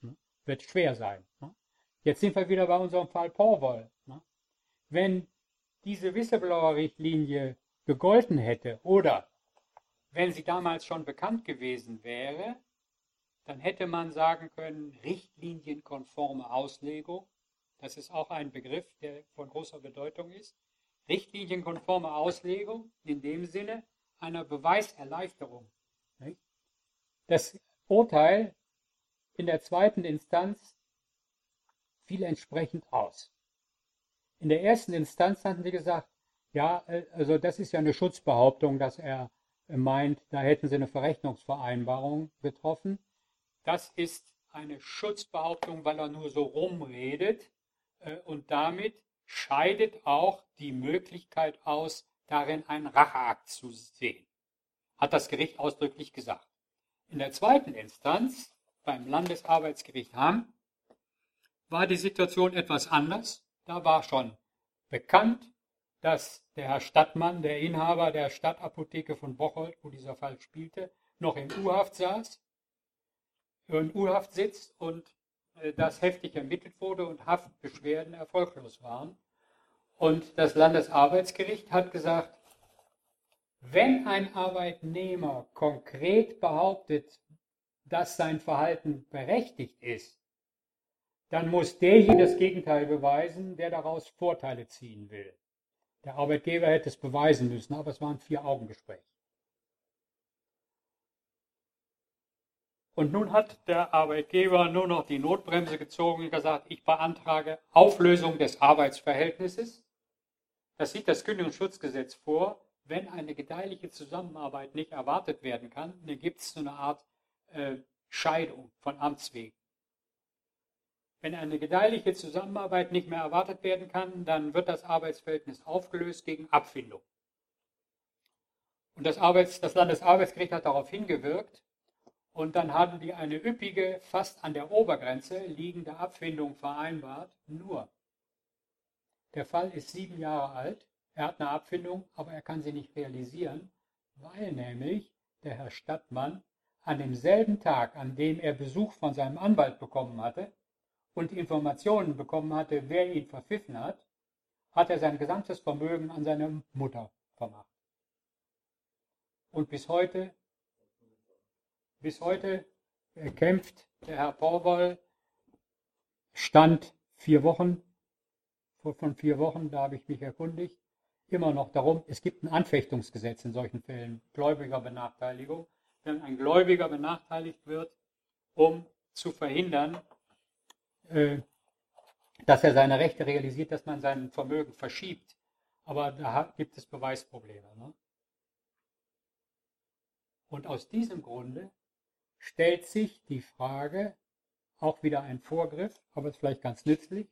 Hm? Wird schwer sein. Hm? Jetzt sind wir wieder bei unserem Fall Porwol. Hm? Wenn diese Whistleblower-Richtlinie gegolten hätte oder wenn sie damals schon bekannt gewesen wäre, dann hätte man sagen können, richtlinienkonforme Auslegung. Das ist auch ein Begriff, der von großer Bedeutung ist. Richtlinienkonforme Auslegung in dem Sinne einer Beweiserleichterung. Das Urteil in der zweiten Instanz fiel entsprechend aus. In der ersten Instanz hatten sie gesagt, Ja, also das ist ja eine Schutzbehauptung, dass er meint, da hätten sie eine Verrechnungsvereinbarung getroffen. Das ist eine Schutzbehauptung, weil er nur so rumredet und damit scheidet auch die Möglichkeit aus, darin einen Racheakt zu sehen. Hat das Gericht ausdrücklich gesagt. In der zweiten Instanz, beim Landesarbeitsgericht Hamm, war die Situation etwas anders. Da war schon bekannt, dass der Herr Stadtmann, der Inhaber der Stadtapotheke von Bocholt, wo dieser Fall spielte, noch in U-Haft saß, in U-Haft sitzt und äh, das heftig ermittelt wurde und Haftbeschwerden erfolglos waren. Und das Landesarbeitsgericht hat gesagt, wenn ein Arbeitnehmer konkret behauptet, dass sein Verhalten berechtigt ist, dann muss derjenige das Gegenteil beweisen, der daraus Vorteile ziehen will. Der Arbeitgeber hätte es beweisen müssen, aber es war ein Vier-Augen-Gespräch. Und nun hat der Arbeitgeber nur noch die Notbremse gezogen und gesagt, ich beantrage Auflösung des Arbeitsverhältnisses. Das sieht das Kündigungsschutzgesetz vor. Wenn eine gedeihliche Zusammenarbeit nicht erwartet werden kann, dann gibt es so eine Art äh, Scheidung von Amts wegen. Wenn eine gedeihliche Zusammenarbeit nicht mehr erwartet werden kann, dann wird das Arbeitsverhältnis aufgelöst gegen Abfindung. Und das, Arbeits-, das Landesarbeitsgericht hat darauf hingewirkt und dann haben die eine üppige, fast an der Obergrenze liegende Abfindung vereinbart. Nur, der Fall ist sieben Jahre alt, er hat eine Abfindung, aber er kann sie nicht realisieren, weil nämlich der Herr Stadtmann an demselben Tag, an dem er Besuch von seinem Anwalt bekommen hatte, und Informationen bekommen hatte, wer ihn verpfiffen hat, hat er sein gesamtes Vermögen an seine Mutter vermacht. Und bis heute, bis heute kämpft der Herr Porwoll, stand vier Wochen, von vier Wochen, da habe ich mich erkundigt, immer noch darum, es gibt ein Anfechtungsgesetz in solchen Fällen, Gläubigerbenachteiligung, wenn ein Gläubiger benachteiligt wird, um zu verhindern, äh, dass er seine Rechte realisiert, dass man sein Vermögen verschiebt. Aber da gibt es Beweisprobleme. Ne? Und aus diesem Grunde stellt sich die Frage, auch wieder ein Vorgriff, aber ist vielleicht ganz nützlich,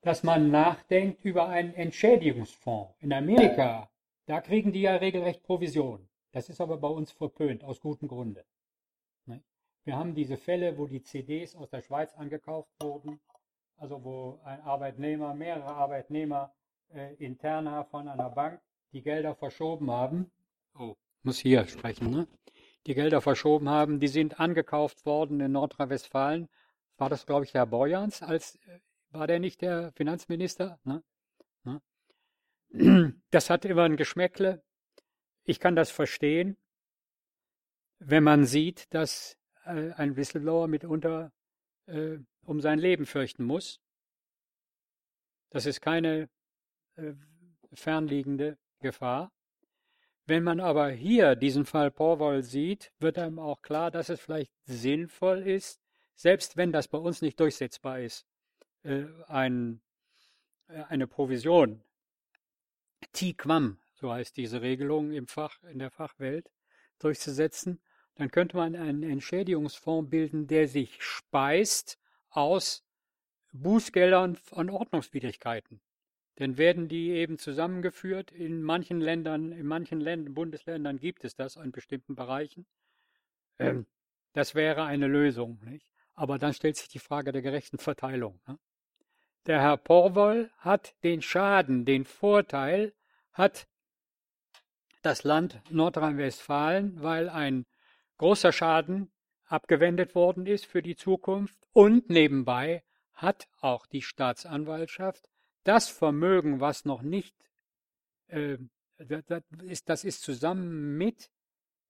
dass man nachdenkt über einen Entschädigungsfonds. In Amerika, da kriegen die ja regelrecht Provision. Das ist aber bei uns verpönt, aus gutem Grunde. Wir haben diese Fälle, wo die CDs aus der Schweiz angekauft wurden, also wo ein Arbeitnehmer, mehrere Arbeitnehmer äh, interner von einer Bank die Gelder verschoben haben. Oh, muss hier sprechen, ne? Die Gelder verschoben haben, die sind angekauft worden in Nordrhein-Westfalen. War das, glaube ich, Herr Borjans, als äh, war der nicht der Finanzminister? Ne? Ne? *clears throat* Das hat immer ein Geschmäckle. Ich kann das verstehen, wenn man sieht, dass äh, ein Whistleblower mitunter äh, um sein Leben fürchten muss. Das ist keine äh, fernliegende Gefahr. Wenn man aber hier diesen Fall Porwoll sieht, wird einem auch klar, dass es vielleicht sinnvoll ist, selbst wenn das bei uns nicht durchsetzbar ist, äh, ein, äh, eine Provision, Tiquam, so heißt diese Regelung im Fach, in der Fachwelt, durchzusetzen, dann könnte man einen Entschädigungsfonds bilden, der sich speist aus Bußgeldern von Ordnungswidrigkeiten. Denn werden die eben zusammengeführt, in manchen Ländern, in manchen Ländern, Bundesländern gibt es das in bestimmten Bereichen. Ähm, das wäre eine Lösung. Nicht? Aber dann stellt sich die Frage der gerechten Verteilung. Ne? Der Herr Porwoll hat den Schaden, den Vorteil, hat das Land Nordrhein-Westfalen, weil ein großer Schaden abgewendet worden ist für die Zukunft und nebenbei hat auch die Staatsanwaltschaft das Vermögen, was noch nicht, äh, das, ist, das ist zusammen mit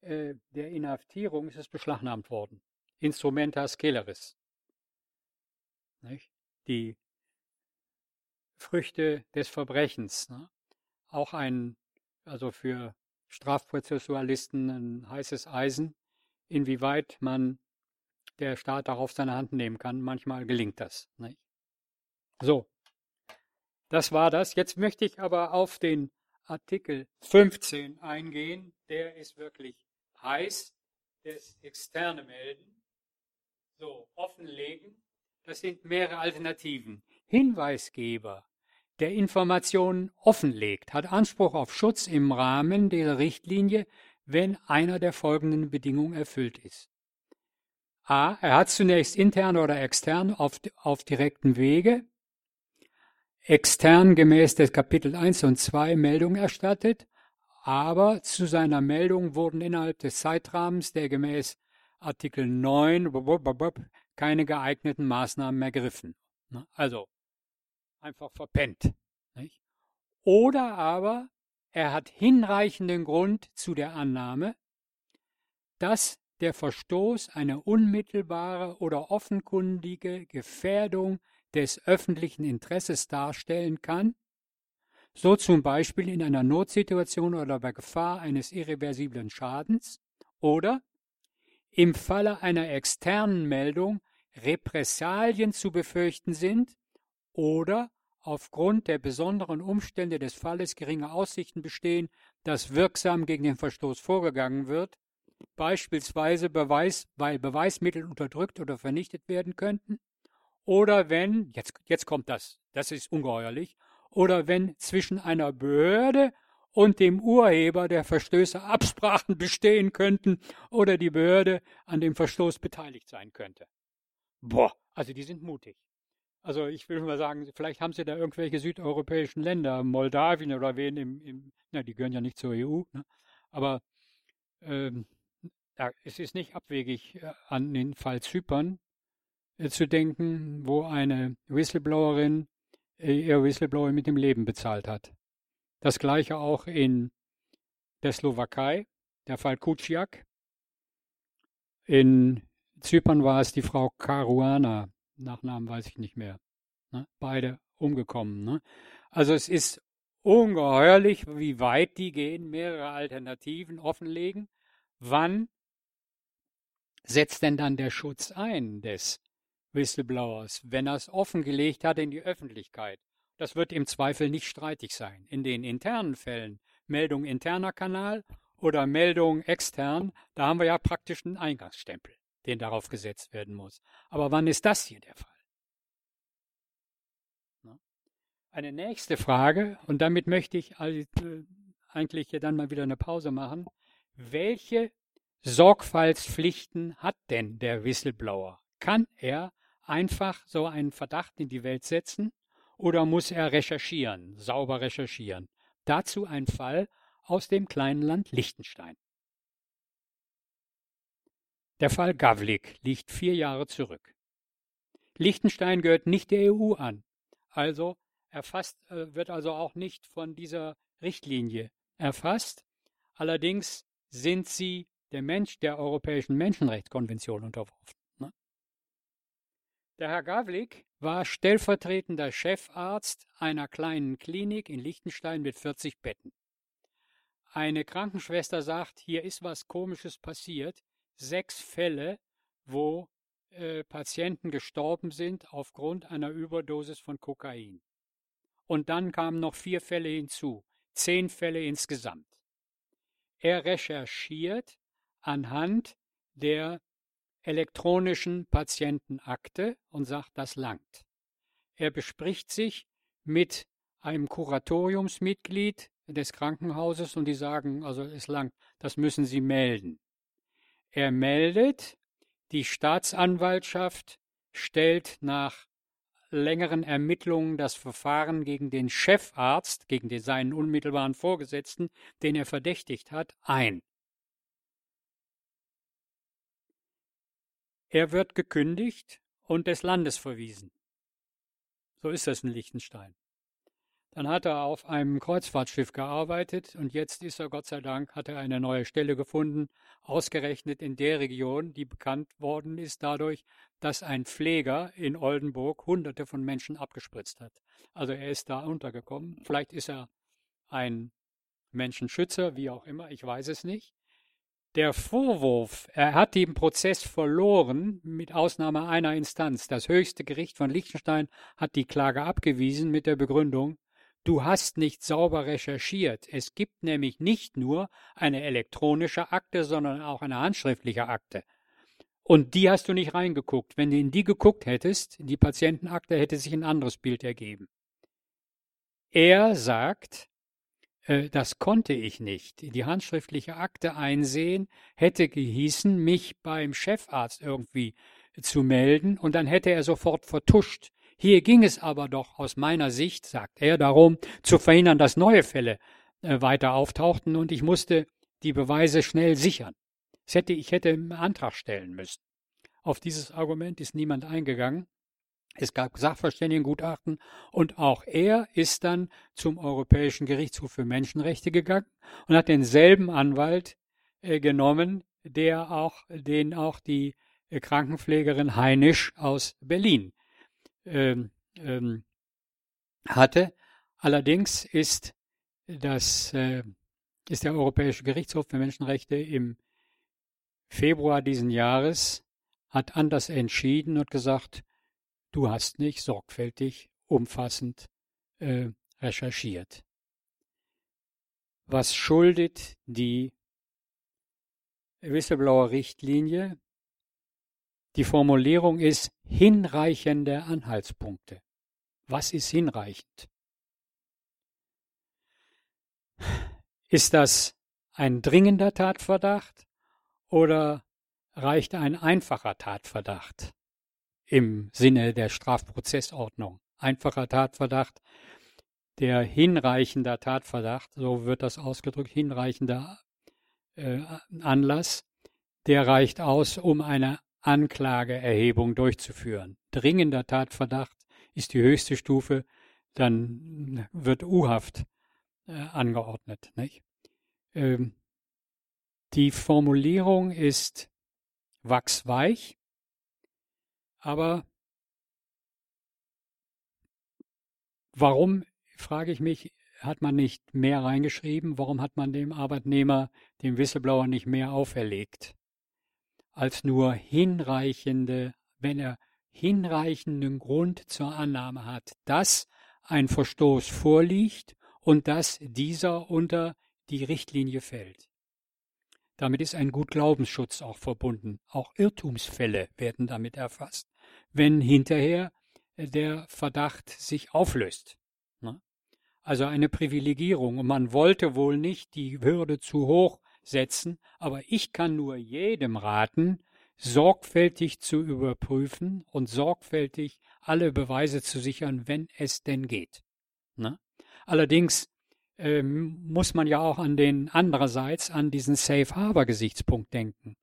äh, der Inhaftierung, ist es beschlagnahmt worden. Instrumenta sceleris. Die Früchte des Verbrechens. Ne? Auch ein, also für Strafprozessualisten ein heißes Eisen inwieweit man der Staat darauf seine Hand nehmen kann. Manchmal gelingt das. Nicht? So, das war das. Jetzt möchte ich aber auf den Artikel 15 eingehen. Der ist wirklich heiß. Das externe Melden. So, offenlegen. Das sind mehrere Alternativen. Hinweisgeber, der Informationen offenlegt, hat Anspruch auf Schutz im Rahmen der Richtlinie, wenn einer der folgenden Bedingungen erfüllt ist. A. Er hat zunächst intern oder extern auf, auf direkten Wege extern gemäß des Kapitel 1 und 2 Meldung erstattet, aber zu seiner Meldung wurden innerhalb des Zeitrahmens, der gemäß Artikel 9 keine geeigneten Maßnahmen ergriffen. Ne? Also einfach verpennt. Nicht? Oder aber er hat hinreichenden Grund zu der Annahme, dass der Verstoß eine unmittelbare oder offenkundige Gefährdung des öffentlichen Interesses darstellen kann, so zum Beispiel in einer Notsituation oder bei Gefahr eines irreversiblen Schadens oder im Falle einer externen Meldung Repressalien zu befürchten sind oder aufgrund der besonderen Umstände des Falles geringe Aussichten bestehen, dass wirksam gegen den Verstoß vorgegangen wird, beispielsweise Beweis, weil Beweismittel unterdrückt oder vernichtet werden könnten, oder wenn, jetzt, jetzt kommt das, das ist ungeheuerlich, oder wenn zwischen einer Behörde und dem Urheber der Verstöße Absprachen bestehen könnten oder die Behörde an dem Verstoß beteiligt sein könnte. Boah, also die sind mutig. Also ich will mal sagen, vielleicht haben sie da irgendwelche südeuropäischen Länder, Moldawien oder wen im, im na, die gehören ja nicht zur EU, ne? aber ähm, ja, es ist nicht abwegig äh, an den Fall Zypern zu denken, wo eine Whistleblowerin äh, ihr Whistleblower mit dem Leben bezahlt hat. Das gleiche auch in der Slowakei, der Fall Kuciak. In Zypern war es die Frau Caruana, Nachnamen weiß ich nicht mehr. Ne? Beide umgekommen. Ne? Also es ist ungeheuerlich, wie weit die gehen, mehrere Alternativen offenlegen. Wann setzt denn dann der Schutz ein des Whistleblowers, wenn er es offengelegt hat in die Öffentlichkeit? Das wird im Zweifel nicht streitig sein. In den internen Fällen, Meldung interner Kanal oder Meldung extern, da haben wir ja praktisch einen Eingangsstempel den darauf gesetzt werden muss. Aber wann ist das hier der Fall? Eine nächste Frage, und damit möchte ich äh, eigentlich dann mal wieder eine Pause machen. Welche Sorgfaltspflichten hat denn der Whistleblower? Kann er einfach so einen Verdacht in die Welt setzen oder muss er recherchieren, sauber recherchieren? Dazu ein Fall aus dem kleinen Land Liechtenstein. Der Fall Gavlik liegt vier Jahre zurück. Liechtenstein gehört nicht der EU an, also erfasst, äh, wird also auch nicht von dieser Richtlinie erfasst. Allerdings sind sie der Mensch der Europäischen Menschenrechtskonvention unterworfen. Der Herr Gavlik war stellvertretender Chefarzt einer kleinen Klinik in Liechtenstein mit 40 Betten. Eine Krankenschwester sagt, hier ist was Komisches passiert sechs Fälle, wo äh, Patienten gestorben sind aufgrund einer Überdosis von Kokain. Und dann kamen noch vier Fälle hinzu, zehn Fälle insgesamt. Er recherchiert anhand der elektronischen Patientenakte und sagt, das langt. Er bespricht sich mit einem Kuratoriumsmitglied des Krankenhauses und die sagen, also es langt, das müssen Sie melden. Er meldet, die Staatsanwaltschaft stellt nach längeren Ermittlungen das Verfahren gegen den Chefarzt, gegen den seinen unmittelbaren Vorgesetzten, den er verdächtigt hat, ein. Er wird gekündigt und des Landes verwiesen. So ist das in Liechtenstein. Dann hat er auf einem Kreuzfahrtschiff gearbeitet und jetzt ist er, Gott sei Dank, hat er eine neue Stelle gefunden, ausgerechnet in der Region, die bekannt worden ist dadurch, dass ein Pfleger in Oldenburg hunderte von Menschen abgespritzt hat. Also er ist da untergekommen. Vielleicht ist er ein Menschenschützer, wie auch immer, ich weiß es nicht. Der Vorwurf, er hat den Prozess verloren, mit Ausnahme einer Instanz. Das höchste Gericht von Liechtenstein hat die Klage abgewiesen mit der Begründung, du hast nicht sauber recherchiert. Es gibt nämlich nicht nur eine elektronische Akte, sondern auch eine handschriftliche Akte. Und die hast du nicht reingeguckt. Wenn du in die geguckt hättest, in die Patientenakte, hätte sich ein anderes Bild ergeben. Er sagt, das konnte ich nicht. Die handschriftliche Akte einsehen hätte gehießen, mich beim Chefarzt irgendwie zu melden und dann hätte er sofort vertuscht. Hier ging es aber doch aus meiner Sicht, sagt er, darum zu verhindern, dass neue Fälle äh, weiter auftauchten und ich musste die Beweise schnell sichern. Das hätte, ich hätte einen Antrag stellen müssen. Auf dieses Argument ist niemand eingegangen. Es gab Sachverständigengutachten und auch er ist dann zum Europäischen Gerichtshof für Menschenrechte gegangen und hat denselben Anwalt äh, genommen, der auch, den auch die äh, Krankenpflegerin Heinisch aus Berlin ähm, ähm, hatte. Allerdings ist das äh, ist der Europäische Gerichtshof für Menschenrechte im Februar diesen Jahres hat anders entschieden und gesagt, du hast nicht sorgfältig, umfassend äh, recherchiert. Was schuldet die Whistleblower-Richtlinie? Die Formulierung ist hinreichende Anhaltspunkte. Was ist hinreichend? Ist das ein dringender Tatverdacht oder reicht ein einfacher Tatverdacht? Im Sinne der Strafprozessordnung. Einfacher Tatverdacht, der hinreichender Tatverdacht, so wird das ausgedrückt, hinreichender äh, Anlass, der reicht aus, um eine Anklageerhebung durchzuführen. Dringender Tatverdacht ist die höchste Stufe, dann wird U-Haft äh, angeordnet. Ähm, die Formulierung ist wachsweich, aber warum, frage ich mich, hat man nicht mehr reingeschrieben? Warum hat man dem Arbeitnehmer, dem Whistleblower nicht mehr auferlegt? Als nur hinreichende, wenn er hinreichenden Grund zur Annahme hat, dass ein Verstoß vorliegt und dass dieser unter die Richtlinie fällt. Damit ist ein Gutglaubensschutz auch verbunden. Auch Irrtumsfälle werden damit erfasst wenn hinterher äh, der Verdacht sich auflöst. Ne? Also eine Privilegierung. Und man wollte wohl nicht die Hürde zu hoch setzen, aber ich kann nur jedem raten, sorgfältig zu überprüfen und sorgfältig alle Beweise zu sichern, wenn es denn geht. Ne? Allerdings ähm, muss man ja auch an den andererseits an diesen Safe Harbor Gesichtspunkt denken.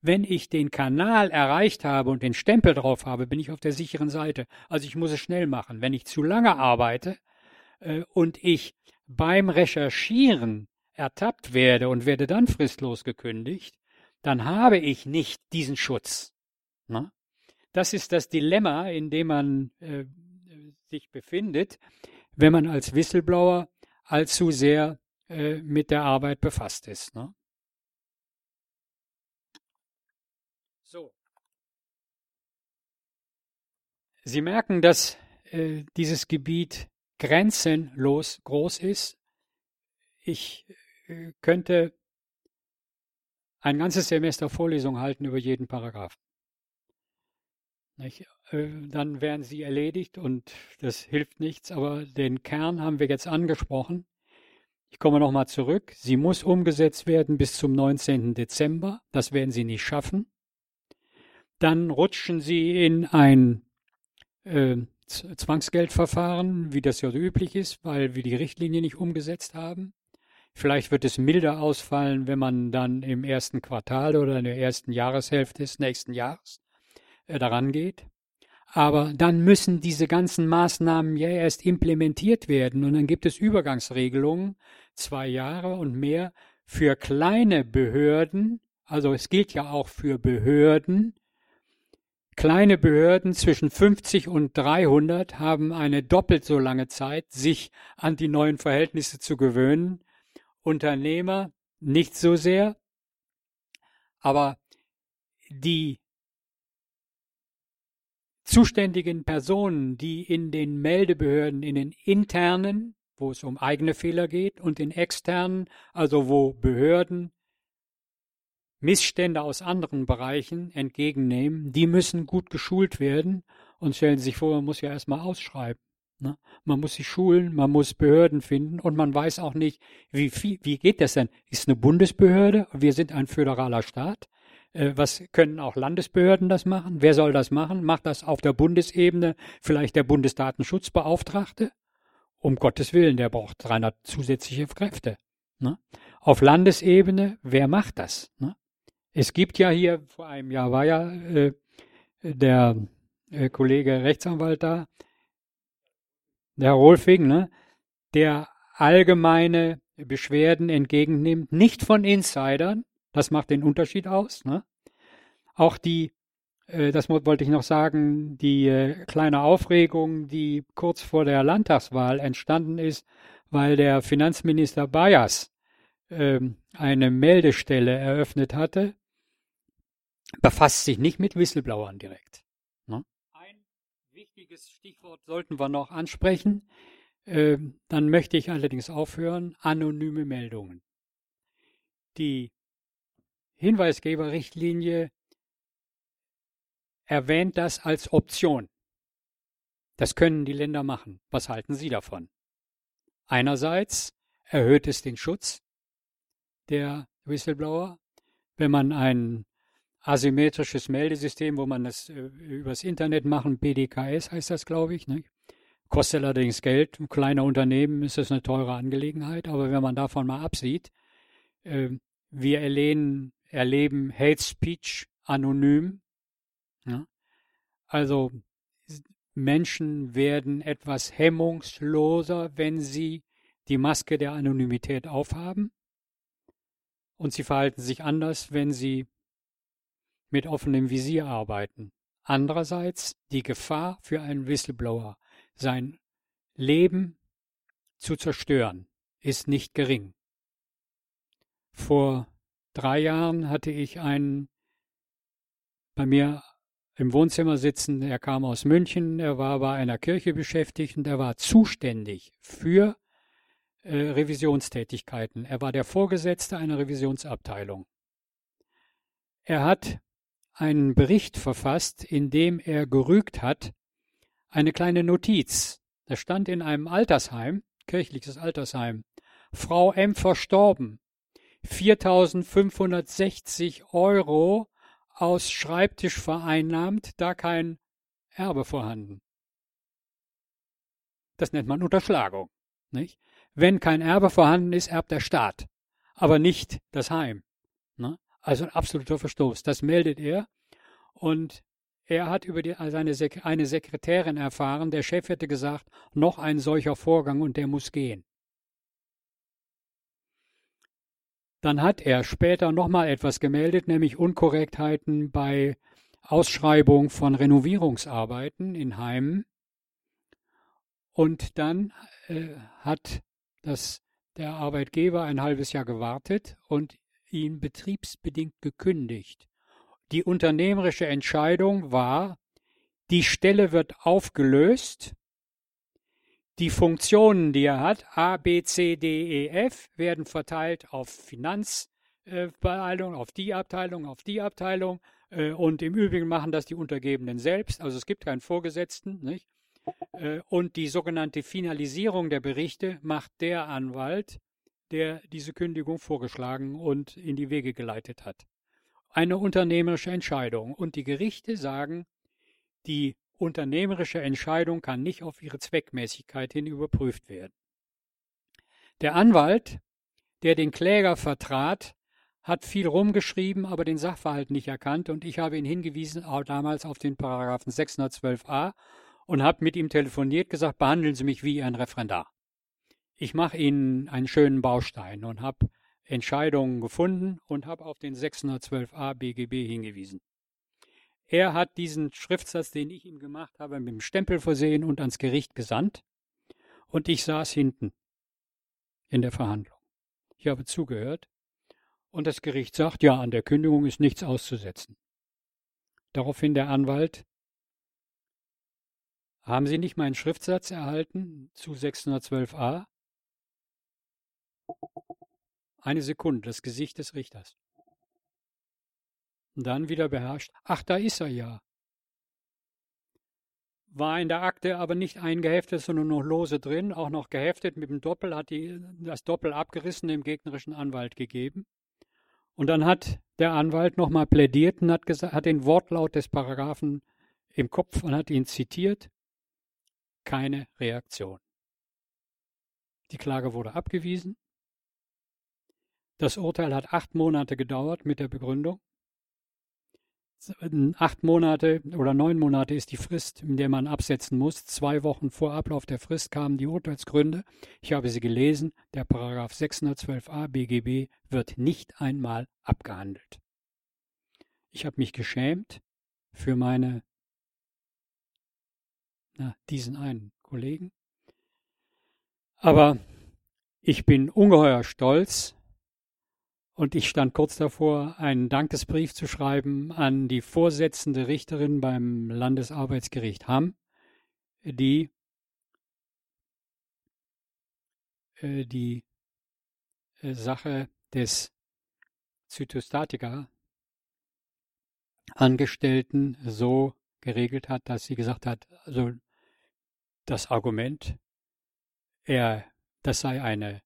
Wenn ich den Kanal erreicht habe und den Stempel drauf habe, bin ich auf der sicheren Seite. Also ich muss es schnell machen. Wenn ich zu lange arbeite äh, und ich beim Recherchieren ertappt werde und werde dann fristlos gekündigt, dann habe ich nicht diesen Schutz. Ne? Das ist das Dilemma, in dem man äh, sich befindet, wenn man als Whistleblower allzu sehr äh, mit der Arbeit befasst ist. Ne? So. Sie merken, dass äh, dieses Gebiet grenzenlos groß ist. Ich äh, könnte ein ganzes Semester Vorlesung halten über jeden Paragraphen. Nicht? Äh, dann wären sie erledigt und das hilft nichts, aber den Kern haben wir jetzt angesprochen. Ich komme nochmal zurück. Sie muss umgesetzt werden bis zum 19. Dezember. Das werden Sie nicht schaffen dann rutschen sie in ein äh, Zwangsgeldverfahren, wie das ja so üblich ist, weil wir die Richtlinie nicht umgesetzt haben. Vielleicht wird es milder ausfallen, wenn man dann im ersten Quartal oder in der ersten Jahreshälfte des nächsten Jahres äh, daran geht. Aber dann müssen diese ganzen Maßnahmen ja erst implementiert werden und dann gibt es Übergangsregelungen, zwei Jahre und mehr für kleine Behörden. Also es gilt ja auch für Behörden, Kleine Behörden zwischen 50 und 300 haben eine doppelt so lange Zeit, sich an die neuen Verhältnisse zu gewöhnen. Unternehmer nicht so sehr. Aber die zuständigen Personen, die in den Meldebehörden, in den internen wo es um eigene Fehler geht, und den externen, also wo Behörden Missstände aus anderen Bereichen entgegennehmen. Die müssen gut geschult werden. Und stellen Sie sich vor, man muss ja erstmal ausschreiben. Ne? Man muss sich schulen, man muss Behörden finden und man weiß auch nicht, wie, viel, wie geht das denn? Ist eine Bundesbehörde? Wir sind ein föderaler Staat. Äh, was können auch Landesbehörden das machen? Wer soll das machen? Macht das auf der Bundesebene vielleicht der Bundesdatenschutzbeauftragte? Um Gottes Willen, der braucht 300 zusätzliche Kräfte. Ne? Auf Landesebene, wer macht das? Ne? Es gibt ja hier, vor einem Jahr war ja äh, der äh, Kollege Rechtsanwalt da, der Herr Rolfing, ne, der allgemeine Beschwerden entgegennimmt, nicht von Insidern, das macht den Unterschied aus. Ne? Auch die, äh, das wollte ich noch sagen, die äh, kleine Aufregung, die kurz vor der Landtagswahl entstanden ist, weil der Finanzminister Bayers äh, eine Meldestelle eröffnet hatte, befasst sich nicht mit Whistleblowern direkt. Ne? Ein wichtiges Stichwort sollten wir noch ansprechen. Äh, dann möchte ich allerdings aufhören. Anonyme Meldungen. Die Hinweisgeberrichtlinie erwähnt das als Option. Das können die Länder machen. Was halten Sie davon? Einerseits erhöht es den Schutz der Whistleblower, wenn man ein asymmetrisches Meldesystem, wo man das äh, übers Internet machen, PDKS heißt das, glaube ich, ne? kostet allerdings Geld. Ein kleiner Unternehmen ist das eine teure Angelegenheit, aber wenn man davon mal absieht, äh, wir erlehnen erleben Hate Speech anonym. Ja? Also Menschen werden etwas hemmungsloser, wenn sie die Maske der Anonymität aufhaben. Und sie verhalten sich anders, wenn sie mit offenem Visier arbeiten. Andererseits die Gefahr für einen Whistleblower, sein Leben zu zerstören, ist nicht gering. Vor drei Jahren hatte ich einen bei mir im Wohnzimmer sitzen. Er kam aus München, er war bei einer Kirche beschäftigt und er war zuständig für äh, Revisionstätigkeiten. Er war der Vorgesetzte einer Revisionsabteilung. Er hat einen Bericht verfasst, in dem er gerügt hat, eine kleine Notiz. Da stand in einem Altersheim, kirchliches Altersheim, Frau M. verstorben. 4.560 Euro aus Schreibtisch vereinnahmt, da kein Erbe vorhanden. Das nennt man Unterschlagung. Nicht? Wenn kein Erbe vorhanden ist, erbt der Staat, aber nicht das Heim. Also ein absoluter Verstoß. Das meldet er und er hat über die, seine Sek eine Sekretärin erfahren, der Chef hätte gesagt, noch ein solcher Vorgang und der muss gehen. Dann hat er später nochmal etwas gemeldet, nämlich Unkorrektheiten bei Ausschreibung von Renovierungsarbeiten in Heimen. Und dann äh, hat das, der Arbeitgeber ein halbes Jahr gewartet und ihn betriebsbedingt gekündigt. Die unternehmerische Entscheidung war, die Stelle wird aufgelöst die Funktionen, die er hat, A, B, C, D, E, F, werden verteilt auf Finanzabteilung, auf die Abteilung, auf die Abteilung. Äh, und im Übrigen machen das die Untergebenen selbst. Also es gibt keinen Vorgesetzten. Nicht? Äh, und die sogenannte Finalisierung der Berichte macht der Anwalt, der diese Kündigung vorgeschlagen und in die Wege geleitet hat. Eine unternehmerische Entscheidung. Und die Gerichte sagen, die Unternehmerische Entscheidung kann nicht auf ihre Zweckmäßigkeit hin überprüft werden. Der Anwalt, der den Kläger vertrat, hat viel rumgeschrieben, aber den Sachverhalt nicht erkannt und ich habe ihn hingewiesen, auch damals auf den Paragraphen 612a und habe mit ihm telefoniert, gesagt, behandeln Sie mich wie ein Referendar. Ich mache Ihnen einen schönen Baustein und habe Entscheidungen gefunden und habe auf den 612a BGB hingewiesen. Er hat diesen Schriftsatz, den ich ihm gemacht habe, mit dem Stempel versehen und ans Gericht gesandt. Und ich saß hinten in der Verhandlung. Ich habe zugehört. Und das Gericht sagt, ja, an der Kündigung ist nichts auszusetzen. Daraufhin der Anwalt, haben Sie nicht meinen Schriftsatz erhalten zu 612a? Eine Sekunde, das Gesicht des Richters. Und dann wieder beherrscht, ach, da ist er ja. War in der Akte aber nicht eingeheftet, sondern noch lose drin, auch noch geheftet mit dem Doppel, hat die, das Doppel abgerissen dem gegnerischen Anwalt gegeben. Und dann hat der Anwalt nochmal plädiert und hat, gesagt, hat den Wortlaut des Paragraphen im Kopf und hat ihn zitiert. Keine Reaktion. Die Klage wurde abgewiesen. Das Urteil hat acht Monate gedauert mit der Begründung. Acht Monate oder neun Monate ist die Frist, in der man absetzen muss. Zwei Wochen vor Ablauf der Frist kamen die Urteilsgründe. Ich habe sie gelesen. Der Paragraph 612a BGB wird nicht einmal abgehandelt. Ich habe mich geschämt für meine, na, diesen einen Kollegen. Aber ich bin ungeheuer stolz, und ich stand kurz davor, einen Dankesbrief zu schreiben an die vorsitzende Richterin beim Landesarbeitsgericht Hamm, die äh, die äh, Sache des Zytostatika Angestellten so geregelt hat, dass sie gesagt hat, also das Argument, er, das sei eine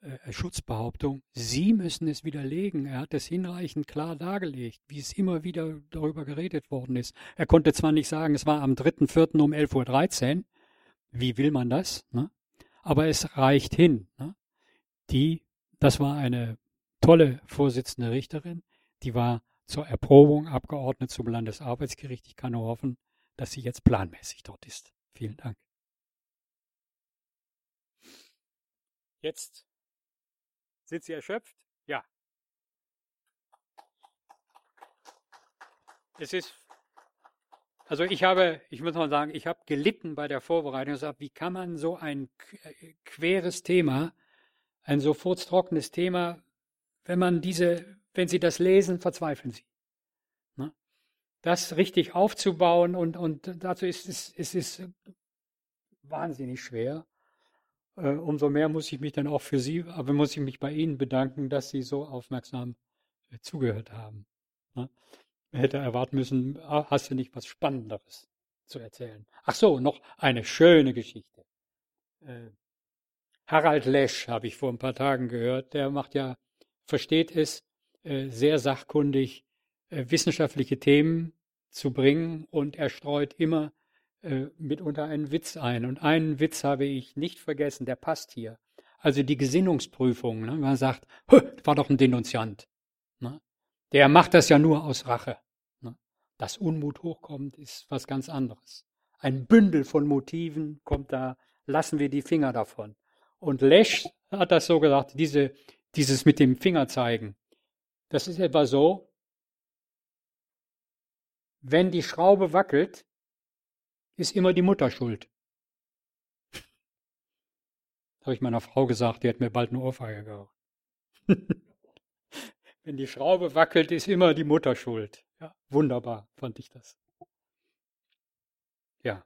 äh, Schutzbehauptung. Sie müssen es widerlegen. Er hat es hinreichend klar dargelegt, wie es immer wieder darüber geredet worden ist. Er konnte zwar nicht sagen, es war am 3.4. um 11.13 Uhr. Wie will man das? Ne? Aber es reicht hin. Ne? Die, das war eine tolle Vorsitzende Richterin. Die war zur Erprobung abgeordnet zum Landesarbeitsgericht. Ich kann nur hoffen, dass sie jetzt planmäßig dort ist. Vielen Dank. Jetzt sind Sie erschöpft? Ja. Es ist, also ich habe, ich muss mal sagen, ich habe gelitten bei der Vorbereitung. Ich gesagt, wie kann man so ein äh, queres Thema, ein so furztrockenes Thema, wenn man diese, wenn Sie das lesen, verzweifeln Sie. Ne? Das richtig aufzubauen und, und dazu ist es, es ist wahnsinnig schwer. Äh, umso mehr muss ich mich dann auch für Sie, aber muss ich mich bei Ihnen bedanken, dass Sie so aufmerksam äh, zugehört haben. Ne? Hätte erwarten müssen, ah, hast du nicht was Spannenderes zu erzählen? Ach so, noch eine schöne Geschichte. Äh, Harald Lesch habe ich vor ein paar Tagen gehört. Der macht ja, versteht es, sehr sachkundig, wissenschaftliche Themen zu bringen und er streut immer äh, mitunter einen Witz ein. Und einen Witz habe ich nicht vergessen, der passt hier. Also die Gesinnungsprüfung. Ne? Man sagt, war doch ein Denunziant. Ne? Der macht das ja nur aus Rache. Ne? Dass Unmut hochkommt, ist was ganz anderes. Ein Bündel von Motiven kommt da, lassen wir die Finger davon. Und Lesch hat das so gesagt, diese, dieses mit dem Finger zeigen. Das ist etwa so, wenn die Schraube wackelt, ist immer die Mutter schuld. *laughs* Habe ich meiner Frau gesagt, die hat mir bald eine Ohrfeige gehauen. *laughs* Wenn die Schraube wackelt, ist immer die Mutter schuld. Ja, wunderbar, fand ich das. Ja.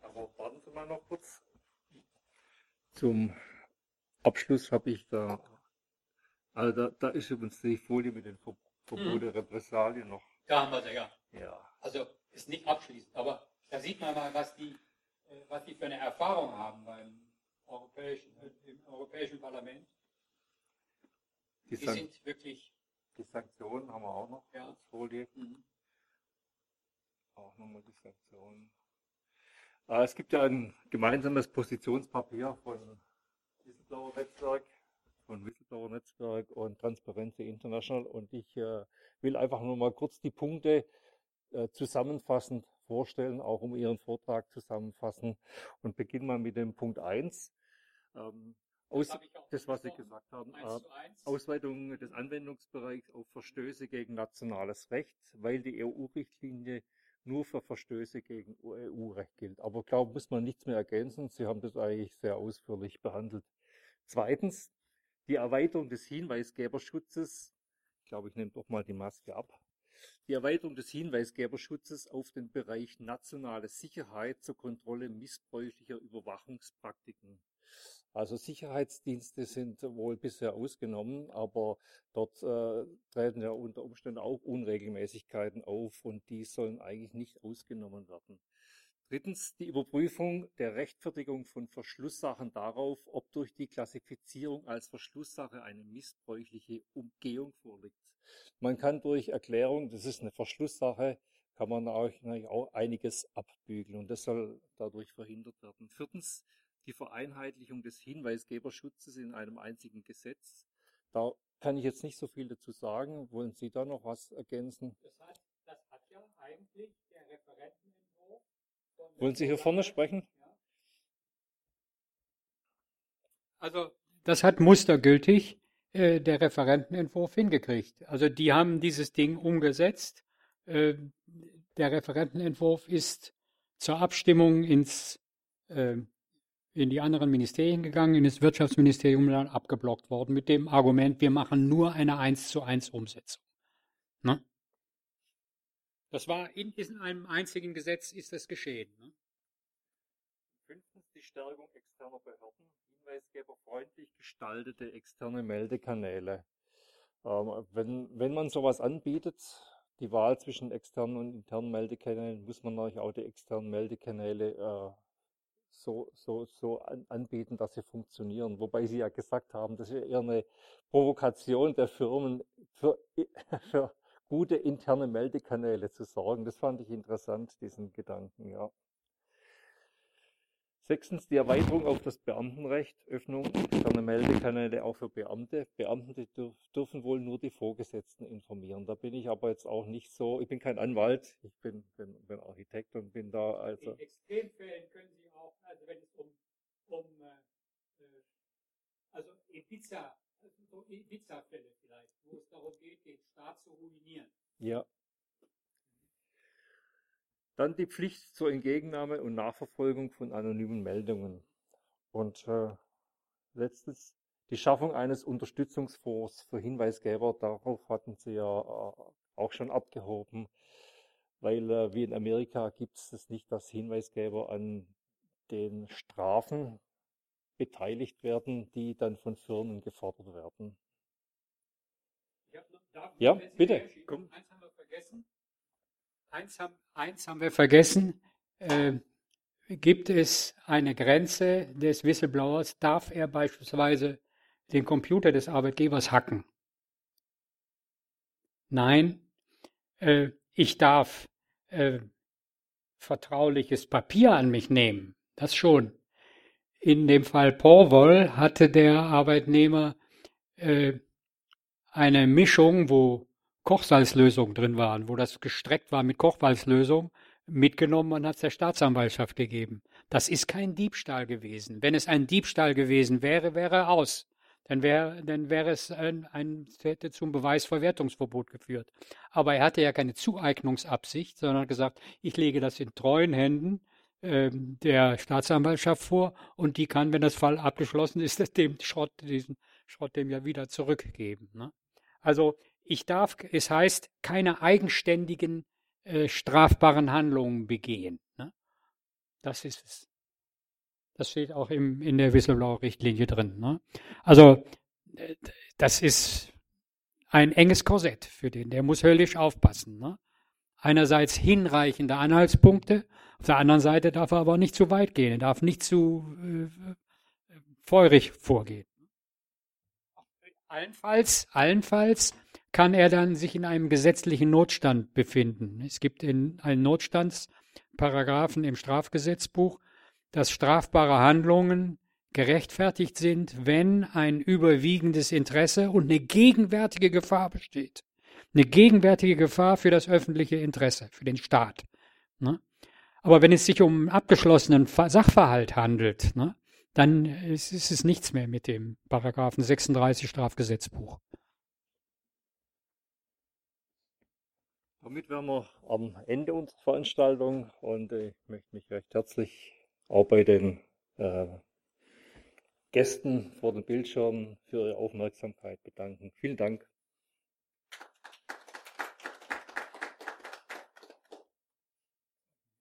Aber warten Sie mal noch kurz. Zum Abschluss habe ich da, also da, da ist übrigens die Folie mit den Verbote, mhm. Repressalien noch. Da haben wir sie, ja. ja. Also ist nicht abschließend, aber da sieht man mal, was die, äh, was die für eine Erfahrung haben beim Europäischen, im Europäischen Parlament. Die, die sind wirklich. Die Sanktionen haben wir auch noch ja. als Folie. Mhm. Auch nochmal die Sanktionen. Äh, es gibt ja ein gemeinsames Positionspapier von Whistleblower Netzwerk von Whistleblower Netzwerk und Transparency International. Und ich äh, will einfach nur mal kurz die Punkte äh, zusammenfassend vorstellen, auch um Ihren Vortrag zusammenfassen. Und beginnen mal mit dem Punkt 1. Ähm, aus, das, was Sie gesagt haben, äh, Ausweitung des Anwendungsbereichs auf Verstöße gegen nationales Recht, weil die EU-Richtlinie nur für Verstöße gegen EU-Recht gilt. Aber ich glaube, muss man nichts mehr ergänzen. Sie haben das eigentlich sehr ausführlich behandelt. Zweitens, die Erweiterung des Hinweisgeberschutzes, ich glaube, ich nehme doch mal die Maske ab. die Erweiterung des Hinweisgeberschutzes auf den Bereich nationale Sicherheit zur Kontrolle missbräuchlicher Überwachungspraktiken. Also Sicherheitsdienste sind wohl bisher ausgenommen, aber dort äh, treten ja unter Umständen auch Unregelmäßigkeiten auf und die sollen eigentlich nicht ausgenommen werden. Drittens die Überprüfung der Rechtfertigung von Verschlusssachen darauf, ob durch die Klassifizierung als Verschlusssache eine missbräuchliche Umgehung vorliegt. Man kann durch Erklärung, das ist eine Verschlusssache, kann man auch, auch einiges abbügeln und das soll dadurch verhindert werden. Viertens die Vereinheitlichung des Hinweisgeberschutzes in einem einzigen Gesetz. Da kann ich jetzt nicht so viel dazu sagen. Wollen Sie da noch was ergänzen? Das hat, das hat ja eigentlich der Referenten wollen Sie hier vorne sprechen? Also, das hat mustergültig äh, der Referentenentwurf hingekriegt. Also, die haben dieses Ding umgesetzt. Äh, der Referentenentwurf ist zur Abstimmung ins, äh, in die anderen Ministerien gegangen, in das Wirtschaftsministerium dann abgeblockt worden mit dem Argument, wir machen nur eine 1 zu 1 Umsetzung. Ne? Das war in, in einem einzigen Gesetz ist das geschehen. Ne? Fünftens die Stärkung externer Behörden, Hinweisgeber freundlich gestaltete externe Meldekanäle. Ähm, wenn, wenn man sowas anbietet, die Wahl zwischen externen und internen Meldekanälen, muss man natürlich auch die externen Meldekanäle äh, so, so, so an, anbieten, dass sie funktionieren. Wobei Sie ja gesagt haben, das ist eher eine Provokation der Firmen für, *laughs* für gute interne Meldekanäle zu sorgen. Das fand ich interessant, diesen Gedanken, ja. Sechstens die Erweiterung auf das Beamtenrecht, Öffnung externer Meldekanäle auch für Beamte. Beamte dürfen wohl nur die Vorgesetzten informieren. Da bin ich aber jetzt auch nicht so, ich bin kein Anwalt, ich bin, bin, bin Architekt und bin da also. In Extremfällen können Sie auch, also wenn es um, um äh, äh also Ibiza so Ibiza-Fälle vielleicht, wo es darum geht, den Staat zu ruinieren. Ja. Dann die Pflicht zur Entgegennahme und Nachverfolgung von anonymen Meldungen. Und äh, letztens die Schaffung eines Unterstützungsfonds für Hinweisgeber. Darauf hatten Sie ja äh, auch schon abgehoben, weil äh, wie in Amerika gibt es nicht, dass Hinweisgeber an den Strafen beteiligt werden, die dann von Firmen gefordert werden. Ja, bitte. Komm. Eins haben wir vergessen. Eins haben, eins haben wir vergessen. Äh, gibt es eine Grenze des Whistleblowers? Darf er beispielsweise den Computer des Arbeitgebers hacken? Nein. Äh, ich darf äh, vertrauliches Papier an mich nehmen. Das schon. In dem Fall Porvol hatte der Arbeitnehmer äh, eine Mischung, wo Kochsalzlösung drin waren, wo das gestreckt war mit Kochsalzlösung, mitgenommen und hat es der Staatsanwaltschaft gegeben. Das ist kein Diebstahl gewesen. Wenn es ein Diebstahl gewesen wäre, wäre er aus. Dann wäre, dann wäre es ein, ein, hätte zum Beweisverwertungsverbot geführt. Aber er hatte ja keine Zueignungsabsicht, sondern gesagt, ich lege das in treuen Händen der Staatsanwaltschaft vor und die kann, wenn das Fall abgeschlossen ist, *laughs* dem Schrott, diesen Schrott dem ja wieder zurückgeben. Ne? Also ich darf, es heißt, keine eigenständigen äh, strafbaren Handlungen begehen. Ne? Das ist es. Das steht auch im, in der Whistleblower-Richtlinie drin. Ne? Also äh, das ist ein enges Korsett für den. Der muss höllisch aufpassen. Ne? Einerseits hinreichende Anhaltspunkte auf der anderen Seite darf er aber nicht zu weit gehen, er darf nicht zu äh, feurig vorgehen. Allenfalls, allenfalls kann er dann sich in einem gesetzlichen Notstand befinden. Es gibt in einen Notstandsparagraphen im Strafgesetzbuch, dass strafbare Handlungen gerechtfertigt sind, wenn ein überwiegendes Interesse und eine gegenwärtige Gefahr besteht. Eine gegenwärtige Gefahr für das öffentliche Interesse, für den Staat. Ne? Aber wenn es sich um abgeschlossenen Sachverhalt handelt, ne, dann ist, ist es nichts mehr mit dem Paragraphen 36 Strafgesetzbuch. Damit wären wir am Ende unserer Veranstaltung und ich möchte mich recht herzlich auch bei den äh, Gästen vor den Bildschirmen für Ihre Aufmerksamkeit bedanken. Vielen Dank.